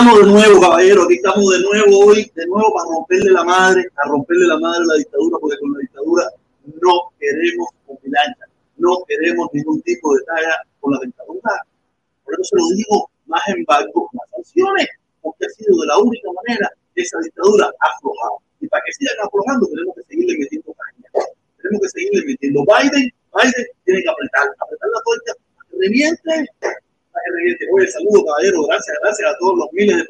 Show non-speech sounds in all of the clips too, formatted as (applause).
estamos de nuevo, caballero, aquí estamos de nuevo hoy, de nuevo para romperle la madre, a romperle la madre a la dictadura, porque con la dictadura no queremos vigilancia, no queremos ningún tipo de talla con la dictadura. Por eso se lo digo, más embargo, más sanciones, porque ha sido de la única manera que esa dictadura ha aflojado. Y para que sigan aflojando, tenemos que seguirle metiendo caña. Tenemos que seguirle metiendo. Biden miles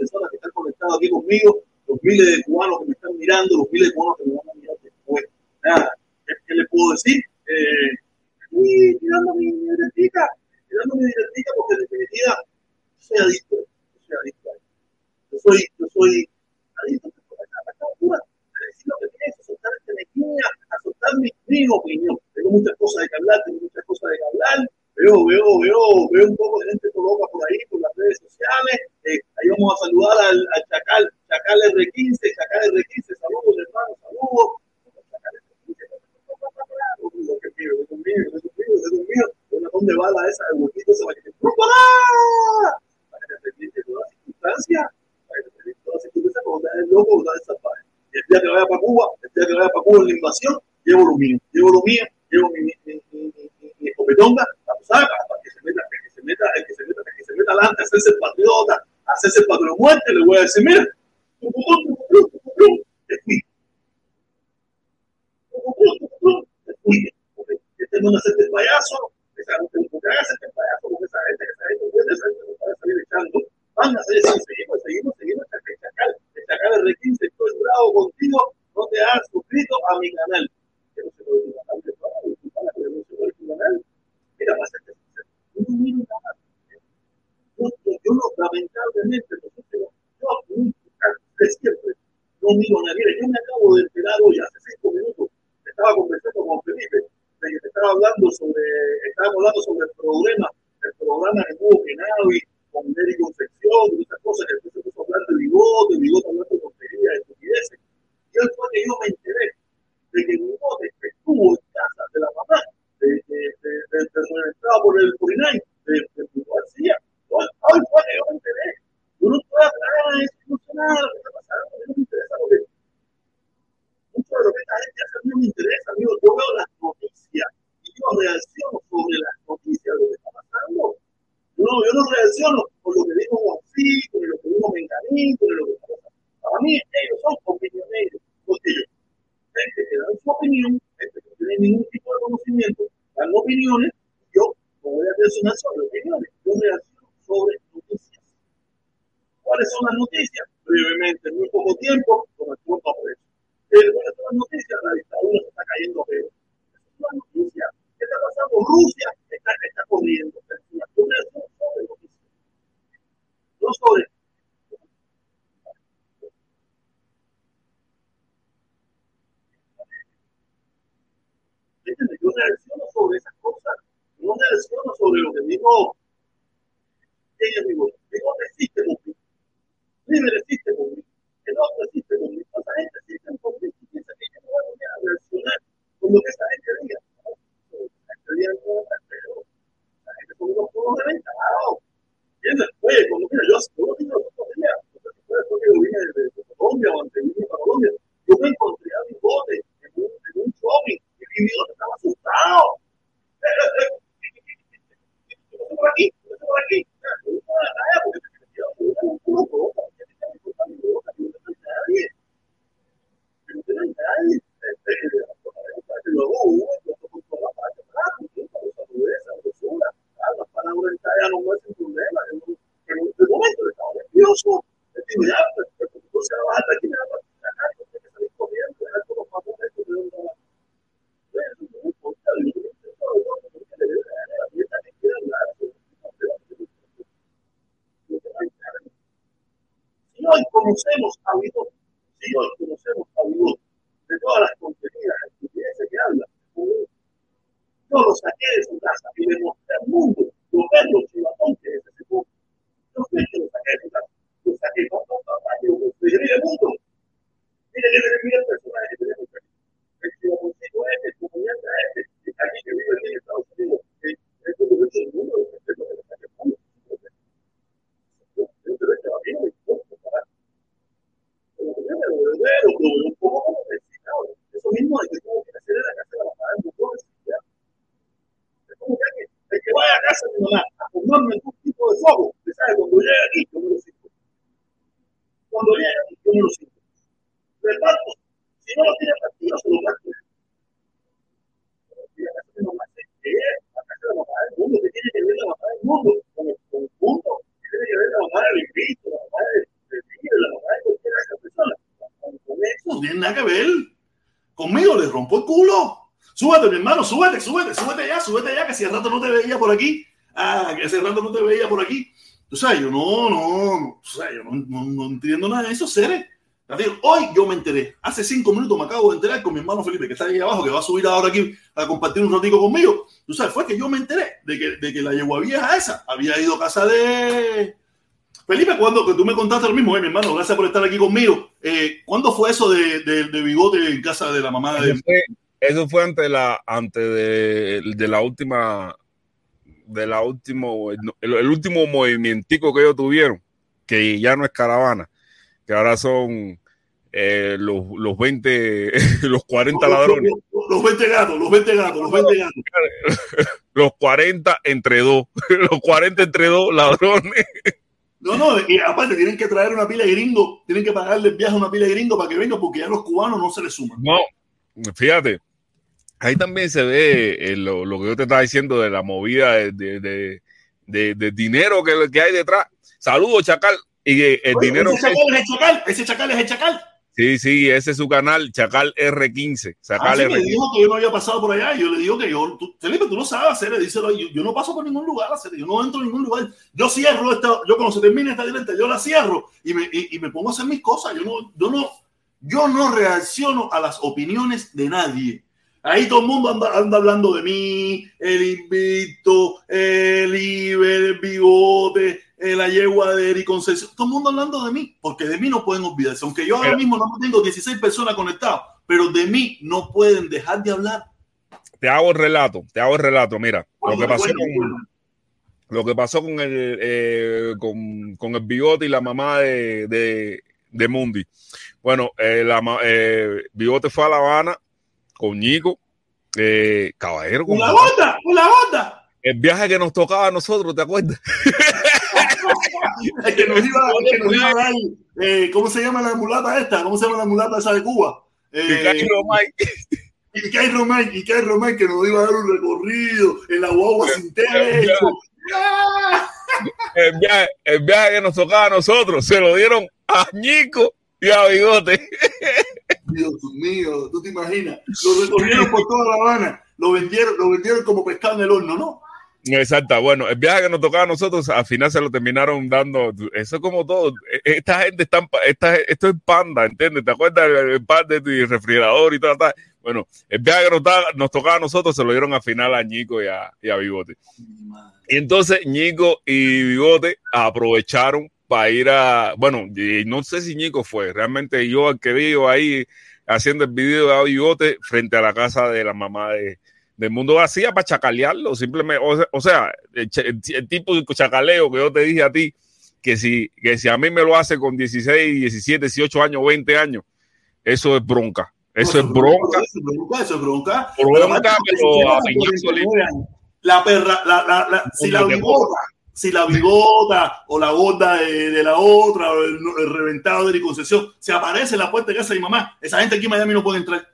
dice, mira, este no hace este payaso, este payaso, porque que esa gente no puede salir echando, van a hacer eso, seguimos, seguimos, seguimos, el chacal, el chacal contigo, no te has suscrito a mi canal. hacía rato no te veía por aquí, ah, que hace rato no te veía por aquí. Tú sabes, yo no, no, no, tú sabes, yo no, entiendo nada de esos seres. Hoy yo me enteré, hace cinco minutos me acabo de enterar con mi hermano Felipe, que está ahí abajo, que va a subir ahora aquí a compartir un ratico conmigo. Tú sabes, fue que yo me enteré de que, de que la yegua vieja esa había ido a casa de, Felipe, cuando tú me contaste lo mismo, eh, mi hermano, gracias por estar aquí conmigo. Eh, ¿Cuándo fue eso de, de, de, bigote en casa de la mamá de.? Eso fue antes la antes de, de, la última de la último el, último movimentico que ellos tuvieron, que ya no es caravana, que ahora son eh, los, los 20, (laughs) los 40 ladrones. Los, los, 20 gatos, los 20 gatos, los 20 gatos. (laughs) los 40 entre dos, (laughs) los 40 entre dos ladrones. No, no, y aparte tienen que traer una pila de gringo, tienen que pagarle el viaje a una pila de gringo para que venga, porque ya los cubanos no se les suman. No, fíjate, ahí también se ve eh, lo, que yo te estaba diciendo de la movida de, de, dinero que, que, hay detrás. Saludos, Chacal. Y el dinero. Ese chacal es el chacal, ese chacal es el chacal. Sí, sí, ese es su canal, Chacal R15. Chacal ah, R15. Me dijo que yo no había pasado por allá y yo le digo que yo, tú, Felipe, tú no sabes hacer, díselo, yo, yo no paso por ningún lugar, hacer, yo no entro en ningún lugar. Yo cierro esta, yo cuando se termine esta directa, yo la cierro y me, y, y me pongo a hacer mis cosas. Yo no, yo no, yo no reacciono a las opiniones de nadie. Ahí todo el mundo anda, anda hablando de mí, el invito, el Iber, el bigote, eh, la yegua de Eric Concesión, todo el mundo hablando de mí, porque de mí no pueden olvidarse. Aunque yo ahora mismo no tengo 16 personas conectadas, pero de mí no pueden dejar de hablar. Te hago el relato, te hago el relato. Mira, lo, que pasó con, lo que pasó con el, eh, con, el bigote y la mamá de, de, Mundi. Bueno, eh, la, bigote fue a La Habana con Nico, caballero. Con bota, con la bota. El viaje que nos tocaba a nosotros, ¿te acuerdas? (laughs) que nos iba, que nos iba a dar, eh, ¿cómo se llama la mulata esta? ¿Cómo se llama la mulata esa de Cuba? Eh, y Kai Romay, y Kai Romay que nos iba a dar un recorrido en la guagua sin techo. El viaje, el viaje que nos tocaba a nosotros se lo dieron a Ñico y a Bigote. Dios mío, tú te imaginas, lo recorrieron por toda La Habana, lo vendieron, lo vendieron como pescado en el horno, ¿no? Exacto, bueno, el viaje que nos tocaba a nosotros, al final se lo terminaron dando. Eso es como todo. E, esta gente está, esta, esto es panda, ¿entiendes? ¿Te acuerdas del pan de tu refrigerador y todo? Bueno, el viaje que nos, tocaba a nosotros se lo dieron al final a Ñico y a, y a Bigote. Y entonces Ñico y Bigote aprovecharon para ir a. Bueno, no sé si Ñico fue, realmente yo al que vivo ahí haciendo el video de Bigote frente a la casa de la mamá de del mundo vacía para chacalearlo, simplemente, o, sea, el, tipo de chacaleo que yo te dije a ti, que si, que si a mí me lo hace con 16, 17, 18 años, 20 años, eso es bronca. Eso es bronca. Eso es bronca, eso es bronca. Bronca, La perra, la, la, la, si la si la bigota o la gorda de, la otra, o el, reventado de mi concesión, se aparece en la puerta de casa de mi mamá, esa gente aquí en Miami no puede entrar.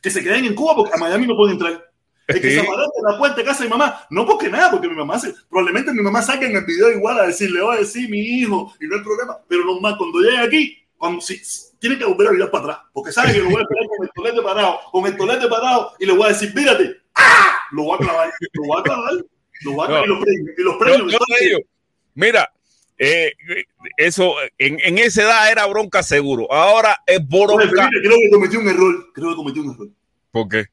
Que se queden en Cuba porque a Miami no pueden entrar. Es que se aparece en la puerta de casa de mi mamá. No porque nada, porque mi mamá se, probablemente mi mamá saque en el video igual a decirle, va a decir mi hijo, y no hay problema. Pero normal, cuando llegue aquí, cuando, si, tiene que volver a mirar para atrás, porque sabe que lo voy a esperar con el tolete parado, con el tolete parado, y le voy a decir, mírate, ¡ah! Lo voy a clavar, lo voy a clavar, lo voy a clavar, y los premios. mira, eh, eso en, en, esa edad era bronca seguro. Ahora es bronca. creo que cometí un error. Creo que cometí un error. ¿Por qué?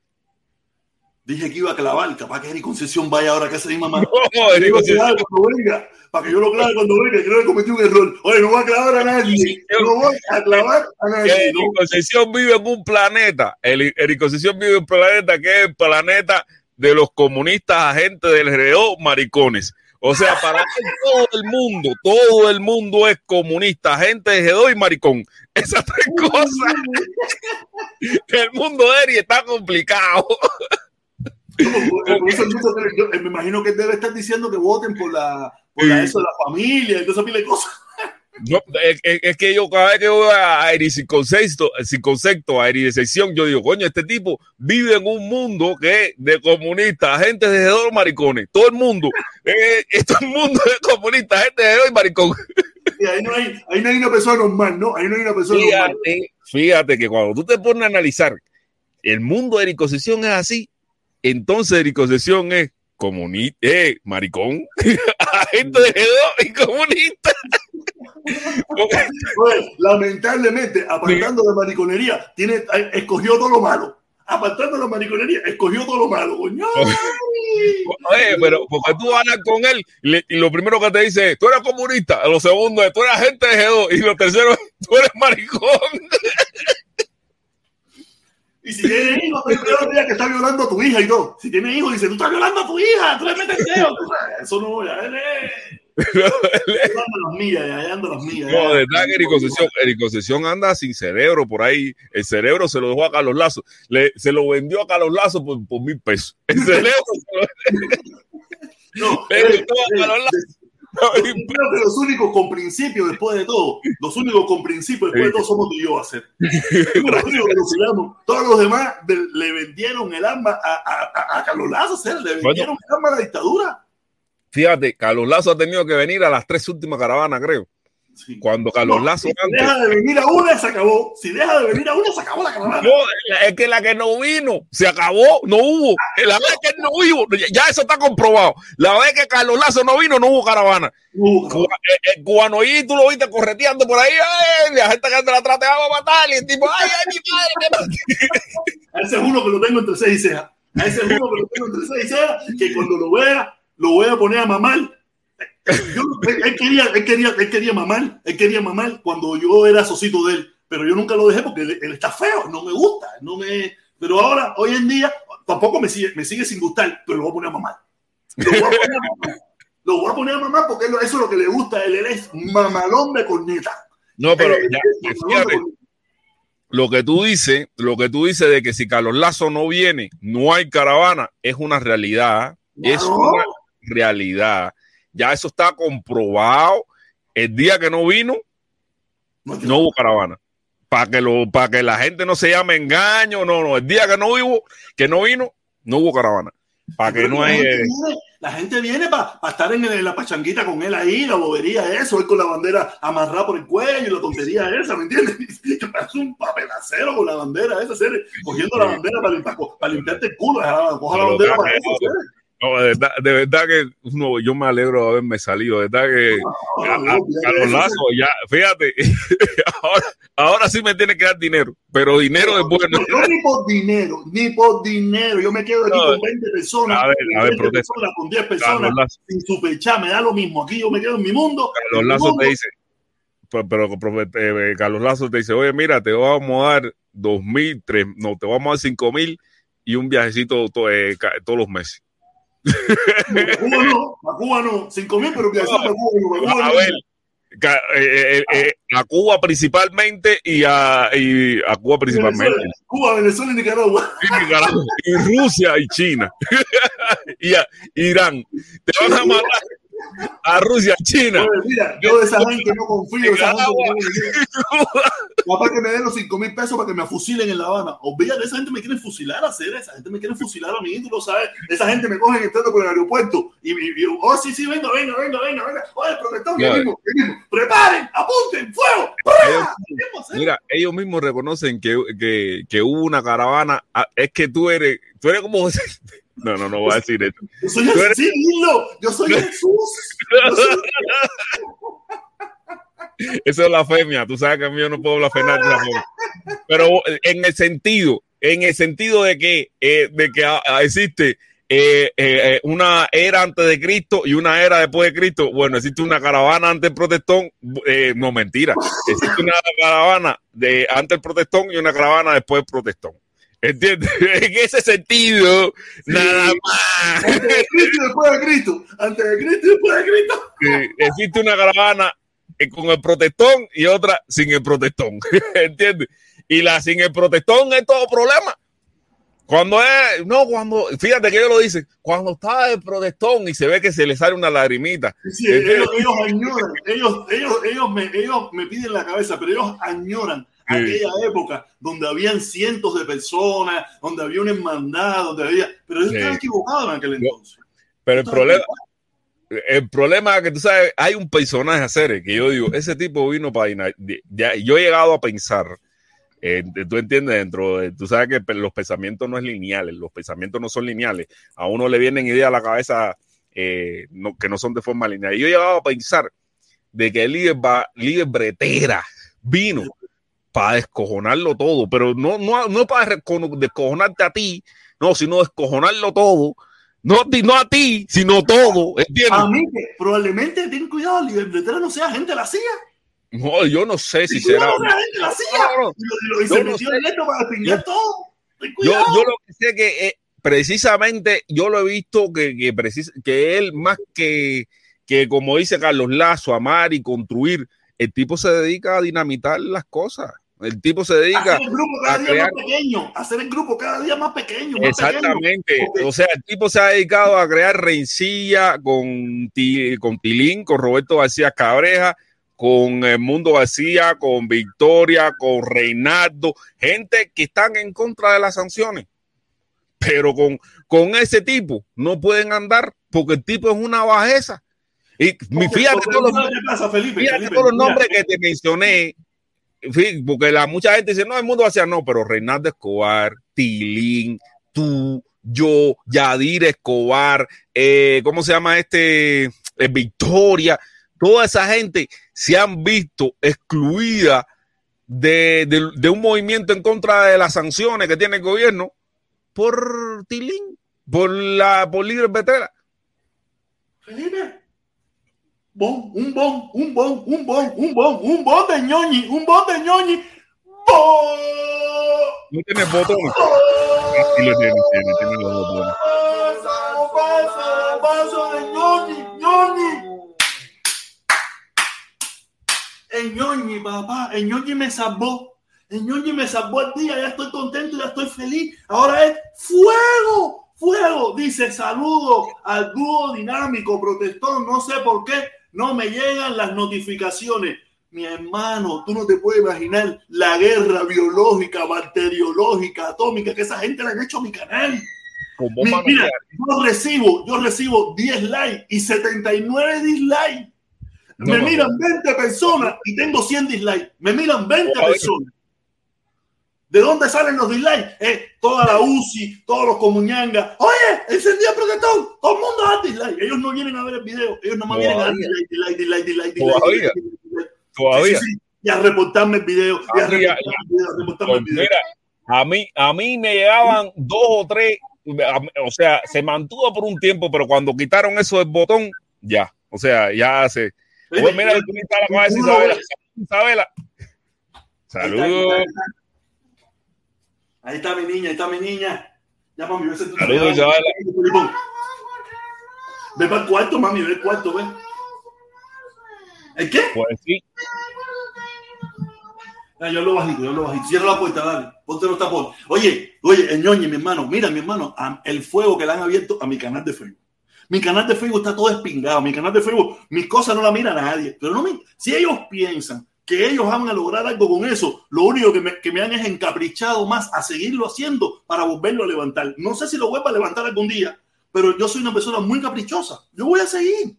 Dije que iba a clavar, capaz que Eric Concesión vaya ahora a casa de mi mamá. No, Eric Concesión. Cuando venga, para que yo lo clave cuando venga, creo que cometí un error. Oye, no voy a clavar a nadie. No voy a clavar a nadie. Eric Concesión vive en un planeta. Eric Concesión vive en un planeta que es el planeta de los comunistas, agentes del GDO, maricones. O sea, para todo el mundo, todo el mundo es comunista, gente de G2 y maricón. Esas tres cosas. el mundo de Eric está complicado. me imagino que debe estar diciendo que voten por la, por la eso de la familia y toda esa pila de cosas. No, es, que yo cada vez que voy a Eri sin concepto, sin concepto, a de sección, yo digo, coño, este tipo vive en un mundo que es de comunistas, gente de dos maricones, todo el mundo, eh, (laughs) todo el mundo es comunista, gente de dos maricón. Y ahí no, hay, ahí no hay una persona normal, ¿no? Ahí no hay una persona fíjate, normal. Fíjate que cuando tú te pones a analizar, el mundo de Ericosesión es así, entonces Ericosesión es comunista, eh, maricón, (laughs) agente de G2 y comunista. lamentablemente, apartando de mariconería, tiene, eh, escogió todo lo malo. Apartando la mariconería, escogió todo lo malo. (laughs) Oye, pero porque tú hablas con él y, lo primero que te dice es, tú eres comunista. Lo segundo es, tú eres agente de G2. Y lo tercero es, tú eres maricón. (laughs) Y si tiene hijos, te día que está violando a tu hija y todo. Si tiene hijos, dice, tú estás violando a tu hija, tú le metes dedo. Eso no, ya él es. las millas, ya ando las millas. No, de verdad que Eric Sesión anda sin cerebro por ahí. El cerebro se lo dejó a Carlos Lazo. Le, se lo vendió a Carlos Lazo por, por mil pesos. El (laughs) cerebro se lo no, pero a Carlos Lazo. Creo que los únicos con principio después de todo, los únicos con principio después de todo somos tú y yo a hacer. Los únicos que nos. Todos los demás le vendieron el arma a, a, a Carlos Lazo, le vendieron el arma a la dictadura. Fíjate, Carlos Lazo ha tenido que venir a las tres últimas caravanas, creo. Cuando Carlos Lazo. Si deja de venir a una, se acabó. Si deja de venir a una, se acabó la caravana. No, es que la que no vino, se acabó, no hubo. La vez que no hubo, ya eso está comprobado. La vez que Carlos Lazo no vino, no hubo caravana. Uh, el, cubano y tú lo viste correteando por ahí, ay, la gente que la trateaba a matar, y el tipo, ay, ay, mi padre, (laughs) A ese es uno que lo tengo entre seis y cejas. A ese es uno que lo tengo entre seis y cejas, que cuando lo vea, lo voy a poner a mamar yo, él, quería, él, quería, él quería mamar, él quería mamar cuando yo era socito de él, pero yo nunca lo dejé porque él, está feo, no me gusta, no me... Pero ahora, hoy en día, tampoco me sigue, me sigue sin gustar, pero lo voy a poner a mamar. Lo voy a poner a mamar, lo voy a poner a mamar porque eso es lo que le gusta a él, él es mamalón de corneta. No, pero eh, ya, lo que tú dices, lo que tú dices de que si Carlos Lazo no viene, no hay caravana, es una realidad, es una realidad. Ya eso está comprobado. El día que no vino, no hubo caravana. Para que, lo, para que la gente no se llame engaño, no, no. El día que no hubo, que no vino, no hubo caravana. Para que no hay. La gente viene para estar en, la pachanguita con él ahí, la bobería, eso, él con la bandera amarrada por el cuello y la tontería esa, ¿me entiendes? (laughs) Es un papelacero con la bandera esa, cogiendo la bandera para, para, limpiarte el culo, coja la bandera para eso, no, de verdad, de verdad que uno, yo me alegro de haberme salido. De verdad que a, los lazos, ya, fíjate, (laughs) ahora, ahora, sí me tiene que dar dinero, pero dinero es bueno. No, ni por dinero, ni por dinero. Yo me quedo aquí con 20 personas, a ver, a ver, 20 personas con 10 personas, sin superchar, me da lo mismo. Aquí yo me quedo en mi mundo. Carlos Lazo te dice, pero, pero eh, Carlos Lazo te dice, oye, mira, te vamos a dar dos mil, tres, no, te vamos a dar cinco mil y un viajecito eh, todos los meses. A Cuba no, a Cuba no. 5 mil, pero que a Cuba, a ver, eh, eh, a Cuba principalmente y a, y a Cuba principalmente. Venezuela, Cuba, Venezuela y Nicaragua. Y, Nicaragua, y Rusia y China. (laughs) y a Irán. Te van a matar a Rusia, China. mira, yo de esa gente no confío. Esa gente Capaz que me den los 5 mil pesos para que me fusilen en La Habana. Olvídate, esa gente me quiere fusilar a hacer, esa gente me quiere fusilar a mí, tú lo sabes. Esa gente me cogen entrando por el aeropuerto y, y, oh, sí, sí, venga, venga, venga, venga, venga. Oye, protector, no, mismo, mismo. preparen, apunten, fuego. mira, ellos mismos reconocen que, que, que hubo una caravana. Ah, es que tú eres, tú eres como no, no, no voy a decir esto. Yo soy el eres... yo soy Jesús. (laughs) Eso es la femia, tú sabes que a mí yo no puedo blasfemar. Pero en el sentido, en el sentido de que, eh, de que existe eh, eh, una era antes de Cristo y una era después de Cristo. Bueno, existe una caravana antes del protestón. no, mentira. Existe una caravana de antes del protestón y una caravana después del protestón. ¿Entiendes? (laughs) En ese sentido, nada más. Antes de Cristo y después de Cristo. Antes de Cristo y después de Cristo. Sí, existe una caravana eh, con el protestón y otra sin el protestón. (laughs) ¿Entiendes? Y la sin el protestón es todo problema. Cuando es, no, cuando, fíjate que ellos lo dicen, cuando está el protestón y se ve que se le sale una lagrimita. Sí, ellos, ellos, añoran, ellos, ellos, ellos, me, ellos me piden la cabeza, pero ellos añoran aquella época donde habían cientos de personas, donde había una hermandad, donde había. Pero ellos estaban equivocados en aquel entonces. Pero el problema. El problema es que tú sabes, hay un personaje a hacer que yo digo, ese tipo vino para Yo he llegado a pensar, eh, tú entiendes, dentro de, tú sabes que los pensamientos no es lineales, los pensamientos no son lineales. A uno le vienen ideas a la cabeza eh, que no son de forma lineal. Y yo he llegado a pensar de que el líder, va, líder bretera vino para descojonarlo todo, pero no, no, no para descojonarte a ti, no, sino descojonarlo todo. No, no a ti, sino todo. ¿entiendes? A mí, probablemente ten cuidado, bretera no sea gente la CIA. No, yo no sé si será. No, gente la CIA. No, y, y se metió en esto para pingar todo. Yo, yo, lo que sé que eh, precisamente yo lo he visto que, que, precis que él más que, que como dice Carlos Lazo, amar y construir, el tipo se dedica a dinamitar las cosas. El tipo se dedica hacer el grupo cada a día crear... más pequeño, hacer el grupo cada día más pequeño. Más Exactamente. Pequeño. O sea, el tipo se ha dedicado a crear rencilla con, con Tilín, con Roberto García Cabreja, con el Mundo García, con Victoria, con Reinaldo, gente que están en contra de las sanciones. Pero con, con ese tipo no pueden andar porque el tipo es una bajeza. Y fíjate, todos, los, nombres que te mencioné, porque la, mucha gente dice, no, el mundo hacia no, pero Reinaldo Escobar, Tilín, tú, yo, Yadir Escobar, eh, ¿cómo se llama este? Eh, Victoria, toda esa gente se han visto excluida de, de, un movimiento en contra de las sanciones que tiene el gobierno por Tilín, por la por líder Betera. Felipe, bon, un bon, un bon, un bon, un bon, un bon de ñoñi, un bon de ñoñi. ¡Bon! No tiene botones. Sí lo tiene, tiene, tiene los botones. Paso, paso, paso de ñoñi, ñoñi. El ñoñi, papá, el ñoñi me salvó. El ñoñi me salvó el día, ya estoy contento, ya estoy feliz. Ahora es fuego, fuego. Dice saludo al dúo dinámico protestón. No sé por qué no me llegan las notificaciones. Mi hermano, tú no te puedes imaginar la guerra biológica, bacteriológica, atómica que esa gente le han hecho a mi canal. Mira, yo recibo, yo recibo 10 likes y 79 dislikes. No, me no, miran 20 personas y tengo 100 dislikes. Me miran 20 oh, personas. ¿De dónde salen los dislikes? Eh, toda la UCI, todos los comuñangas. Oye, encendía protestón. Todo el mundo da dislike. Ellos no vienen a ver el video. Ellos nomás vienen a dar dislike, dislike, dislike, dislike, dislike. Todavía. Todavía. Sí, sí, sí. Y a reportarme el video. Y a reportarme el video. A reportarme el video. Mira, a mí, a mí me llegaban dos o tres. O sea, se mantuvo por un tiempo, pero cuando quitaron eso del botón, ya. O sea, ya se. Pues mira, tú me la cabeza, Isabela. Isabela. Saludos. Ahí está mi niña, ahí está mi niña. Ya, mami, ve tu Saludos. Ve para el cuarto, mami, ve el cuarto, ve. ¿El qué? Pues sí. Ah, yo lo bajito, yo lo bajito. Cierra la puerta, dale. Ponte los tapones. Oye, oye, el ñoñe, mi hermano. Mira, mi hermano, el fuego que le han abierto a mi canal de Facebook. Mi canal de Facebook está todo espingado. Mi canal de Facebook, mis cosas no la mira nadie. Pero no me, si ellos piensan que ellos van a lograr algo con eso, lo único que me, que me han es encaprichado más a seguirlo haciendo para volverlo a levantar. No sé si lo vuelva a levantar algún día, pero yo soy una persona muy caprichosa. Yo voy a seguir.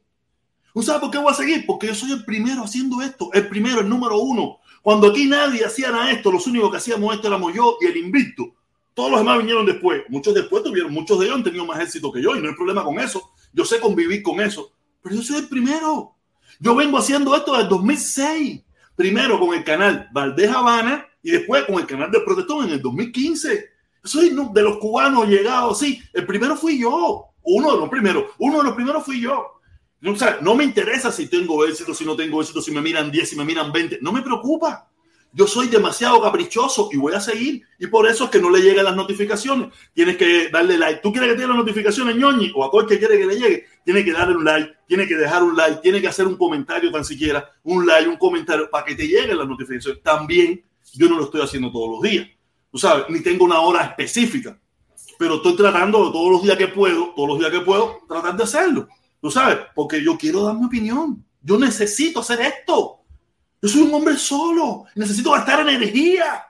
¿Usted sabe por qué voy a seguir? Porque yo soy el primero haciendo esto, el primero, el número uno. Cuando aquí nadie hacía nada esto, los únicos que hacíamos esto éramos yo y el invicto. Todos los demás vinieron después. Muchos después tuvieron, muchos de ellos han tenido más éxito que yo y no hay problema con eso. Yo sé convivir con eso. Pero yo soy el primero. Yo vengo haciendo esto desde 2006. Primero con el canal Valdés Habana y después con el canal de Protestón en el 2015. Soy de los cubanos llegados, sí. El primero fui yo. Uno de los primeros. Uno de los primeros fui yo. O sea, no me interesa si tengo éxito, si no tengo éxito, si me miran 10, si me miran 20. No me preocupa. Yo soy demasiado caprichoso y voy a seguir. Y por eso es que no le llegan las notificaciones. Tienes que darle like. ¿Tú quieres que te las notificaciones, ñoñi? O a cualquier quiere que le llegue. Tiene que darle un like, tiene que dejar un like, tiene que hacer un comentario tan siquiera. Un like, un comentario para que te lleguen las notificaciones. También yo no lo estoy haciendo todos los días. Tú sabes, ni tengo una hora específica. Pero estoy tratando todos los días que puedo, todos los días que puedo, tratar de hacerlo. Tú sabes, porque yo quiero dar mi opinión. Yo necesito hacer esto. Yo soy un hombre solo. Necesito gastar energía.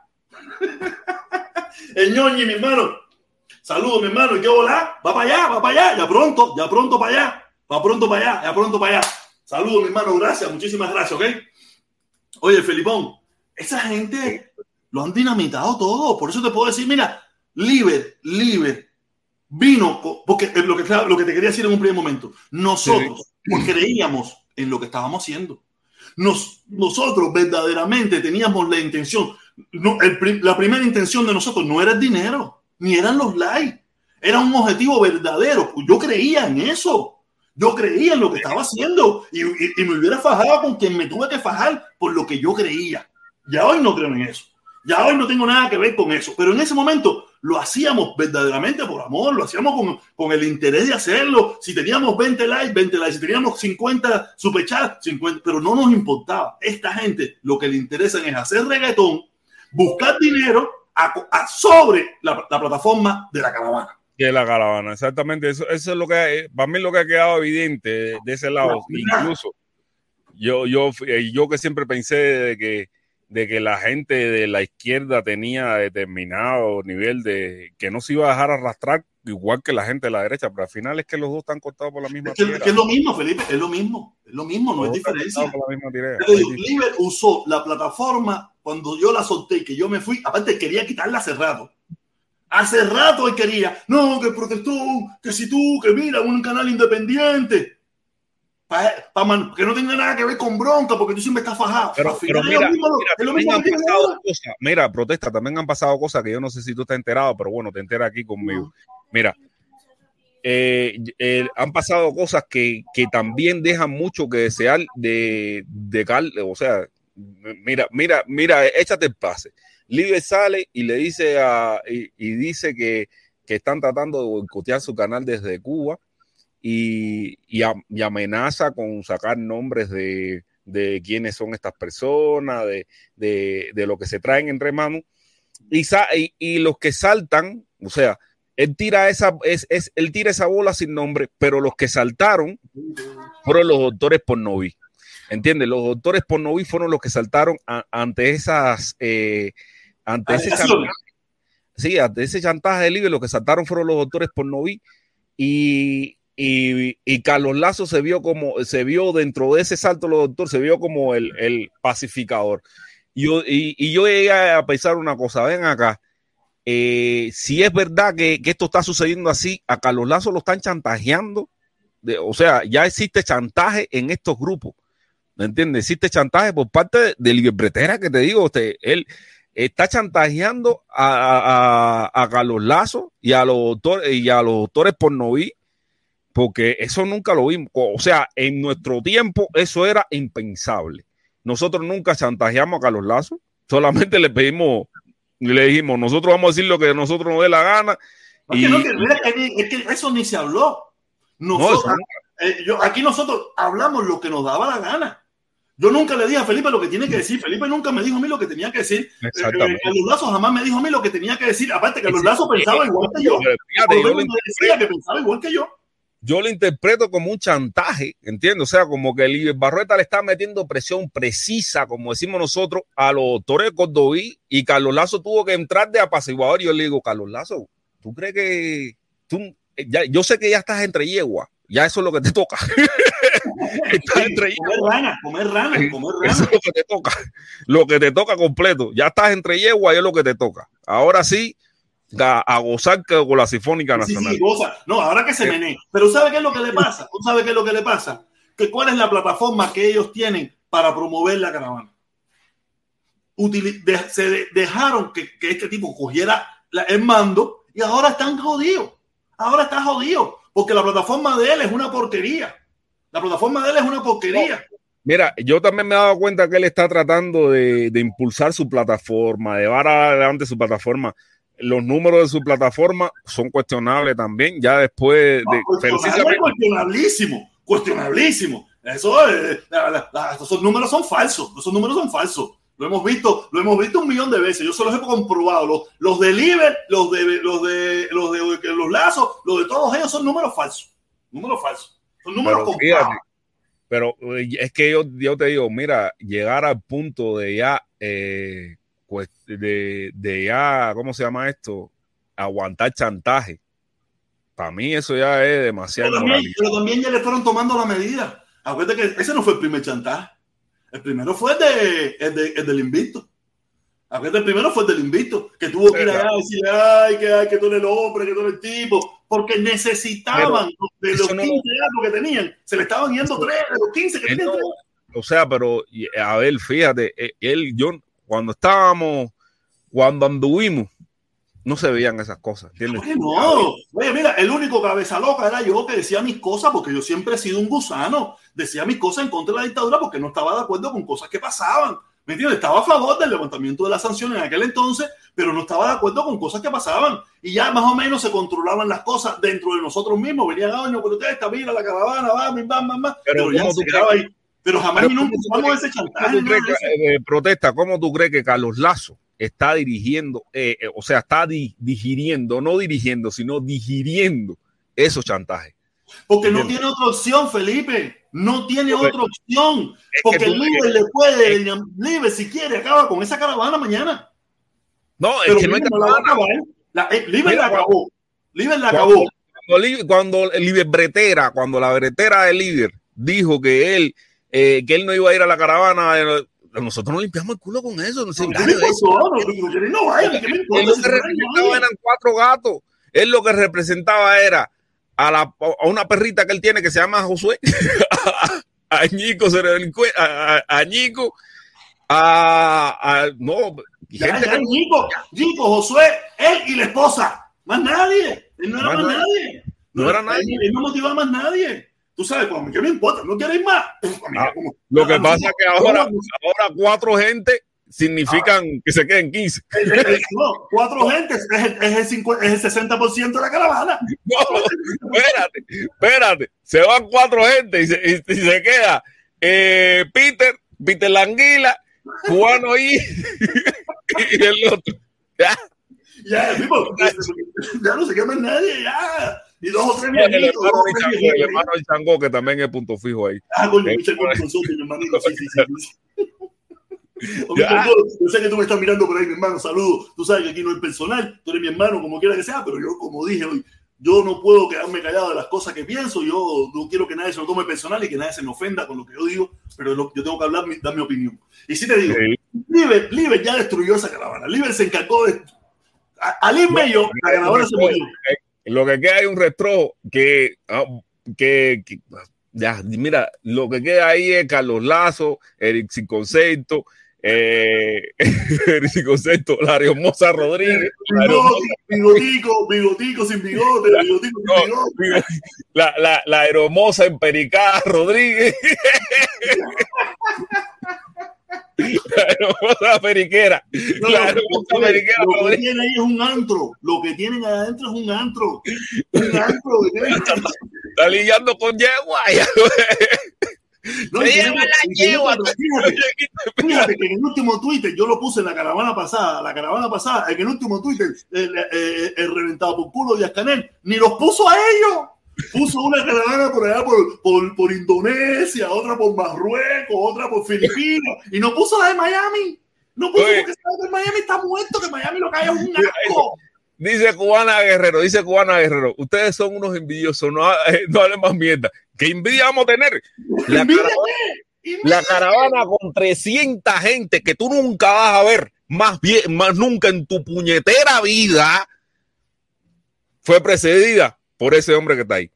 (laughs) El ñoñi, mi hermano. Saludos, mi hermano. ¿Y qué hola? Va para allá, va para allá. Ya pronto, ya pronto para allá. Va pronto para allá, ya pronto para allá. Saludos, mi hermano. Gracias, muchísimas gracias, ¿ok? Oye, Felipón, esa gente lo han dinamitado todo. Por eso te puedo decir, mira, Liber, Liber, vino, porque lo que, lo que te quería decir en un primer momento, nosotros sí. creíamos en lo que estábamos haciendo. Nos, nosotros verdaderamente teníamos la intención, no, la primera intención de nosotros no era el dinero, ni eran los likes, era un objetivo verdadero. Yo creía en eso. Yo creía en lo que estaba haciendo y, y, me hubiera fajado con quien me tuve que fajar por lo que yo creía. Ya hoy no creo en eso. Ya hoy no tengo nada que ver con eso. Pero en ese momento lo hacíamos verdaderamente por amor, lo hacíamos con, con el interés de hacerlo. Si teníamos 20 likes, 20 likes. Si teníamos 50 superchats, 50. Pero no nos importaba. Esta gente lo que le interesa es hacer reggaetón, buscar dinero a, sobre la, la plataforma de la caravana de la caravana, exactamente. Eso, eso es lo que, para mí lo que ha quedado evidente de, ese lado. Incluso yo, yo, yo que siempre pensé de que, de que la gente de la izquierda tenía determinado nivel de que no se iba a dejar arrastrar igual que la gente de la derecha, pero al final es que los dos están cortados por la misma es, es lo mismo, Felipe, es lo mismo, es lo mismo, no es diferencia. Liber usó la plataforma cuando yo la solté, que yo me fui, aparte quería quitarla hace rato Hace rato él quería, no, que protestó, que si tú, que mira, un canal independiente. Que no tenga nada que ver con bronca, porque tú siempre estás fajado. Pero, mira, mira, protesta, también han pasado cosas que yo no sé si tú estás enterado, pero bueno, te enteras aquí conmigo. Mira, eh, eh, han pasado cosas que, que, también dejan mucho que desear de, de Carlos. O sea, mira, mira, mira, échate el pase. Libre sale y le dice a, y, dice que, están tratando de boicotear su canal desde Cuba y, amenaza con sacar nombres de, quiénes son estas personas, de, lo que se traen entre manos. Y, y, los que saltan, o sea, él tira esa, es, él tira esa bola sin nombre, pero los que saltaron fueron los doctores por Novi. ¿Entiendes? Los doctores por Novi fueron los que saltaron ante esas eh, ante ese chantaje, sí, ante ese chantaje de Libre, lo que saltaron fueron los doctores por Novi y, y, Carlos Lazo se vio como, se vio dentro de ese salto los doctores, se vio como el, el pacificador. Yo, y, yo llegué a pensar una cosa, ven acá, eh, si es verdad que, que, esto está sucediendo así, a Carlos Lazo lo están chantajeando, de, o sea, ya existe chantaje en estos grupos, ¿me entiendes? Existe chantaje por parte del libretera que te digo, usted, él, está chantajeando a, a, Carlos Lazo y a los doctores y a los doctores por Noví, porque eso nunca lo vimos. O sea, en nuestro tiempo eso era impensable. Nosotros nunca chantajeamos a Carlos Lazo, solamente le pedimos, le dijimos, nosotros vamos a decir lo que nosotros nos dé la gana. y, es que eso ni se habló. Eh, yo, aquí nosotros hablamos lo que nos daba la gana. Yo nunca le dije a Felipe lo que tiene que decir. Felipe nunca me dijo a mí lo que tenía que decir. Eh, Exactamente. Carlos Lazo jamás me dijo a mí lo que tenía que decir. Aparte, Carlos Lazo pensaba igual que yo. yo decía que pensaba igual que yo. Yo lo interpreto como un chantaje, entiendo, o sea, como que el Barrueta le está metiendo presión precisa, como decimos nosotros, a los doctores Cordoví y Carlos Lazo tuvo que entrar de apaciguador. Y yo le digo, Carlos Lazo, ¿tú crees que tú, ya, yo sé que ya estás entre yegua, ya eso es lo que te toca. (laughs) estás entre comer rana, comer rana, comer rana. Eso es lo que te toca. Lo que te toca completo. Ya estás entre yegua y es lo que te toca. Ahora sí, a, gozar con la Sinfónica Nacional. Sí, sí, goza. No, ahora que se eh. menee. Pero ¿sabe qué es lo que le pasa? ¿Tú sabes qué es lo que le pasa? Que cuál es la plataforma que ellos tienen para promover la caravana. se dejaron que, que, este tipo cogiera el mando y ahora están jodidos. Ahora está jodido porque la plataforma de él es una porquería. La plataforma de él es una porquería. Mira, yo también me he dado cuenta que él está tratando de, impulsar su plataforma, de llevar adelante su plataforma. Los números de su plataforma son cuestionables también. Ya después de. cuestionablísimo, cuestionablísimo. Eso, esos números son falsos. Esos números son falsos. Lo hemos visto, lo hemos visto un millón de veces. Yo se los he comprobado. Los, los de Liber, los de los de los de los lazos, los de todos ellos son números falsos. Números falsos. Son números comprados. pero eh, es que yo, yo te digo, mira, llegar al punto de ya, eh, de, de ya, ¿cómo se llama esto? Aguantar chantaje. Para mí eso ya es demasiado. Pero también, pero también ya le fueron tomando la medida. Acuérdate que ese no fue el primer chantaje. El primero fue el, de, el, de, el del invicto. El primero fue el del invicto, que tuvo que ir allá a decir, ay, que, ay, que tú eres el hombre, que tú eres el tipo, porque necesitaban de los 15 años que tenían, se le estaban yendo tres de los 15 que tenían. o sea, pero a ver, fíjate, e, él, yo, cuando estábamos, cuando anduvimos, no se veían esas cosas. no, oye, mira, el único cabeza loca era yo que decía mis cosas, porque yo siempre he sido un gusano, decía mis cosas en contra de la dictadura porque no estaba de acuerdo con cosas que pasaban. ¿Me entiendes? Estaba a favor del levantamiento de las sanciones en aquel entonces, pero no estaba de acuerdo con cosas que pasaban. Y ya más o menos se controlaban las cosas dentro de nosotros mismos. Venían, años está, mira la caravana, va, bam, bam, bam. Pero, pero ya se quedaba ahí. Pero jamás pero, nunca usamos ese chantaje. Eh, protesta, ¿cómo tú crees que Carlos Lazo está dirigiendo, eh, eh, o sea, está di digiriendo, no dirigiendo, sino digiriendo esos chantajes? Porque no tiene otra opción, Felipe. No tiene otra opción. Porque el Libre le puede, el Libre, si quiere, acaba con esa caravana mañana. No, es que no hay caravana. La, eh, Libre la acabó. Libre la acabó. Cuando, el Libre Bretera, cuando la bretera del líder dijo que él, eh, que él no iba a ir a la caravana, eh, nosotros nos limpiamos el culo con eso. No, no, no, no que representaba eran cuatro gatos. Él lo que representaba era a, la, a una perrita que él tiene que se llama Josué, (laughs) a, Ñico, a, a Ñico, a, a no, gente ya, Ñico, Ñico, Josué, él y la esposa, más nadie, él no era más, nadie. No, era nadie. Él no motivaba más nadie. Tú sabes, pues, ¿qué me importa? ¿No queréis más? Ah, lo que pasa es que ahora, ahora cuatro gente significan ah. que se queden 15. No, cuatro gentes es el, es el, es el 60% de la caravana. No, espérate, espérate. Se van cuatro gentes y se, y, se queda eh, Peter, Peter Languila, Juano y, (laughs) y el otro. Ya, ya, ya no se queda nadie, ya. Y dos o tres el, hermano, el hermano Chango, que también es punto fijo ahí. Ah, con eh, mi hermanito, sí, sí, sí. (laughs) Yo sé que tú me estás mirando por ahí, mi hermano. Saludos. Tú sabes que aquí no es personal. Tú eres mi hermano, como quiera que sea. Pero yo, como dije hoy, yo no puedo quedarme callado de las cosas que pienso. Yo no quiero que nadie se lo tome personal y que nadie se me ofenda con lo que yo digo. Pero yo tengo que hablar, dar mi opinión. Y si te digo, sí. ya destruyó esa caravana. Liber se encargó de. Al irme yo, la caravana se murió. Lo que queda hay un retro que, ah, que, que ya, mira, lo que queda ahí es Carlos Lazo, Eric Sin Concepto, eh, (laughs) concepto, la hermosa Rodríguez. (laughs) Bigotico, bigotico sin bigote, (laughs) bigotico sin bigote. La, la, la hermosa Empericada Rodríguez. (laughs) La hermosa periquera. la hermosa lo, periquera. Lo que tienen ahí es un antro. Lo que tienen adentro es un antro. Un (laughs) antro. está, está lidiando con yegua. (laughs) No, fíjate, fíjate, que en el último Twitter, yo lo puse en la caravana pasada, la caravana pasada, en el último Twitter, el, el, el reventado por culo de Ascanel, ni los puso a ellos. Puso una caravana por allá por, por, por, Indonesia, otra por Marruecos, otra por Filipinas, y no puso la de Miami. No puso porque sabe que Miami está muerto, que Miami lo hay es un asco. Dice Cubana Guerrero, dice Cubana Guerrero, ustedes son unos envidiosos, no, eh, no hablen más mierda. ¿Qué envidia vamos a tener? La caravana, la caravana, con 300 gente que tú nunca vas a ver, más bien, más nunca en tu puñetera vida, fue precedida por ese hombre que está ahí.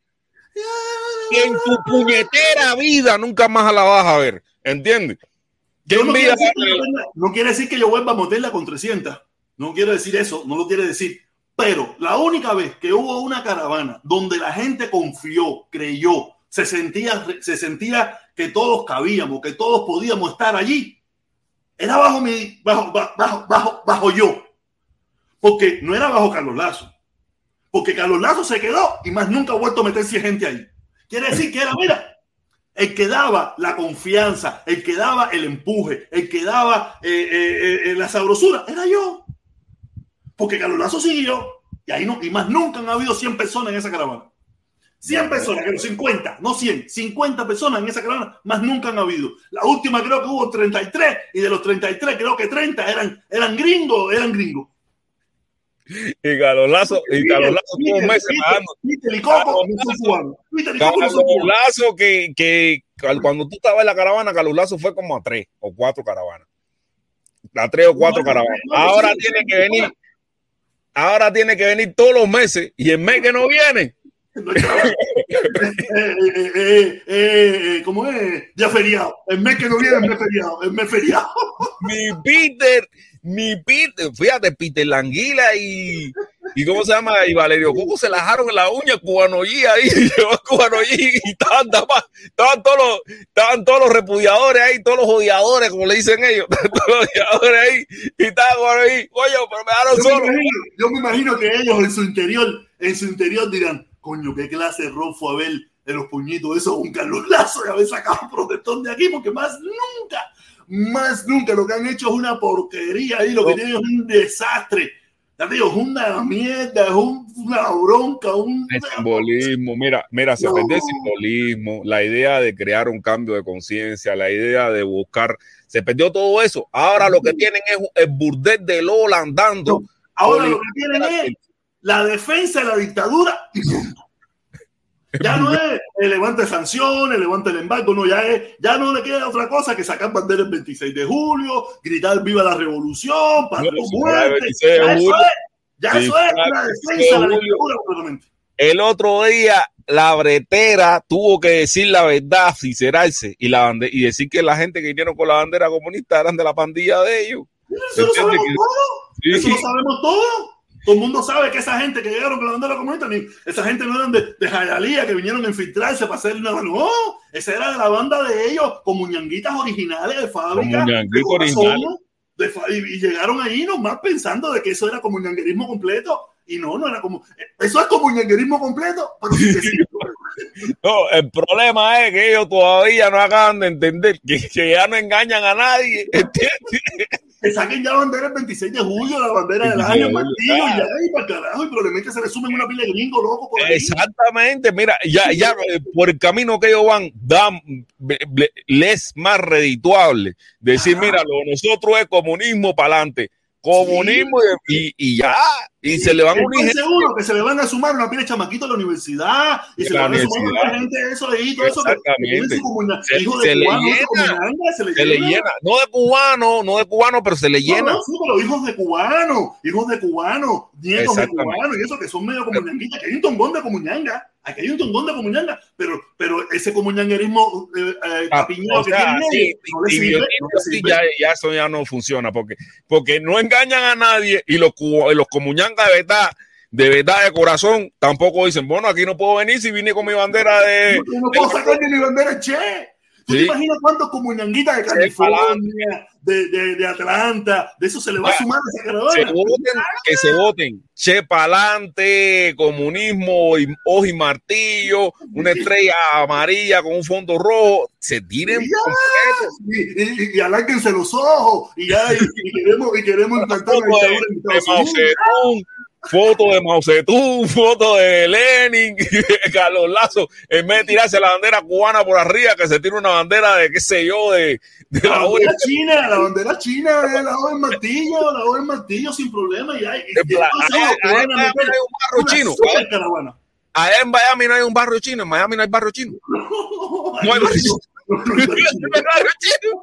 Y en tu puñetera vida nunca más la vas a ver, ¿entiendes? no, quiere decir que, no quiere decir que yo vuelva a meterla con 300. No quiero decir eso, no lo quiere decir. Pero la única vez que hubo una caravana donde la gente confió, creyó, se sentía, se sentía que todos cabíamos, que todos podíamos estar allí, era bajo mi, bajo, bajo, bajo, bajo yo. Porque no era bajo Carlos Lazo. Porque Carlos Lazo se quedó y más nunca ha vuelto a meterse gente ahí. Quiere decir que era, mira, el que daba la confianza, el que daba el empuje, el que daba eh, eh, eh, la sabrosura, era yo porque Carlos Lazo siguió y ahí no, y más nunca han habido 100 personas en esa caravana. 100 personas, los 50, no 100, 50 personas en esa caravana, más nunca han habido. La última creo que hubo 33 y de los 33 creo que 30 eran, eran gringos, eran gringos. Y Carlos Lazo, y Carlos Lazo tuvo meses Carlos Lazo que, que cuando tú estabas en la caravana, Carlos Lazo fue como a tres o cuatro caravanas. A tres o cuatro caravanas. Ahora tiene que venir ahora tiene que venir todos los meses y el mes que no viene, ¿Cómo es? Ya feriado. El mes que no viene es mes feriado. El mes feriado. Mi Peter, mi Peter, fíjate, Peter Languila y, y ¿cómo se llama? Y Valerio Coco se lajaron en la uña cubanoyí ahí, (laughs) llevó cubanoyí y estaban, estaban, todos los, estaban todos los repudiadores ahí, todos los odiadores, como le dicen ellos, (laughs) todos los odiadores ahí, y estaban cubanoyí, oye, pero me dejaron yo solo. Me imagino, yo me imagino que ellos en su interior, en su interior dirán, coño, qué clase de ron fue Abel en los puñitos, eso un Carlos Lazo de haber sacado un protestón de aquí, porque más nunca más nunca. Lo que han hecho es una porquería y lo que tienen es un desastre. Digo, es una mierda, es un, una bronca, un el simbolismo. Mira, mira, se no. perdió el simbolismo, la idea de crear un cambio de conciencia, la idea de buscar, se perdió todo eso. Ahora lo que tienen es el burdel de Lola andando. No. Ahora lo que tienen es la defensa de la dictadura. Ya (laughs) no es el levante sanciones, levante el embargo, no, ya es, ya no le queda otra cosa que sacar bandera el 26 de julio, gritar viva la revolución, para no, muerte. Ya, eso es, ya sí, eso es la defensa de la dictadura completamente. El otro día la bretera tuvo que decir la verdad, sincerarse y, la y decir que la gente que vinieron con la bandera comunista eran de la pandilla de ellos. Eso lo sabemos que... todo. Sí. Eso lo sabemos todo. Todo el mundo sabe que esa gente que llegaron con la bandera comunista, ni, esa gente no eran de, de Jayalía, que vinieron a infiltrarse para hacer nada. No, esa era de la banda de ellos, con muñanguitas originales de fábrica. De y, y, llegaron ahí nomás pensando de que eso era como ñanguerismo completo. Y no, no era como. Eso es como ñanguerismo completo. Pero sí, sí, (laughs) no, el problema es que ellos todavía no acaban de entender que, que ya no engañan a nadie. ¿entiendes? Que saquen ya bandera el 26 de julio, la bandera del año, martillo, y ya, y para carajo, y probablemente se le sumen una pila de gringo loco por ahí. Exactamente, mira, ya, ya por el camino que ellos van, dan, les más redituable decir, mira, lo nosotros es comunismo para adelante comunismo sí. y, y, ya, y se le van a unir. seguro que se le van a sumar una pila de chamaquitos a la universidad, y se le van a sumar una gente de eso ahí, todo eso. Exactamente. Se, de se, le llena, se, le llena, no de cubano, no de cubano, pero se le llena. No, no, sí, pero hijos de cubano, hijos de cubano, nietos de cubano, y eso que son medio comunanguitas, que hay un tongón de comunanga. Aquí hay un tongón de comunanga, pero, pero ese comunanguerismo eh, eh, ah, o sea, que tiene sí, no le sirve, no le sirve. Ya, ya, eso ya no funciona, porque, porque no engañan a nadie y los, los de verdad de verdad de corazón tampoco dicen, bueno, aquí no puedo venir si vine con mi bandera de... No puedo sacar ni mi bandera, che. ¿Tú sí. te imaginas cuántos comunanguitas de California, de, de, de, Atlanta, de eso se le va a sumar a esa caravana? Se voten, que se voten. Che pa'lante, comunismo, y, hoja y martillo, una estrella amarilla con un fondo rojo. Se tiren y, y, y, alárquense los ojos. Y ya, y, y queremos, y queremos implantar la dictadura en Estados Unidos foto de Mao Zedong, (laughs) foto de Lenin, (laughs) Carlos Lazo, en vez de tirarse la bandera cubana por arriba, que se tira una bandera de qué sé yo, de, de la, la bandera china, la bandera china, la hoja del martillo, la hoja del martillo sin problema. Y hay, barrio chino. Allá en Miami no hay un barrio chino, en Miami no hay barrio chino. (laughs) No, hay barrio chino. No hay barrio chino,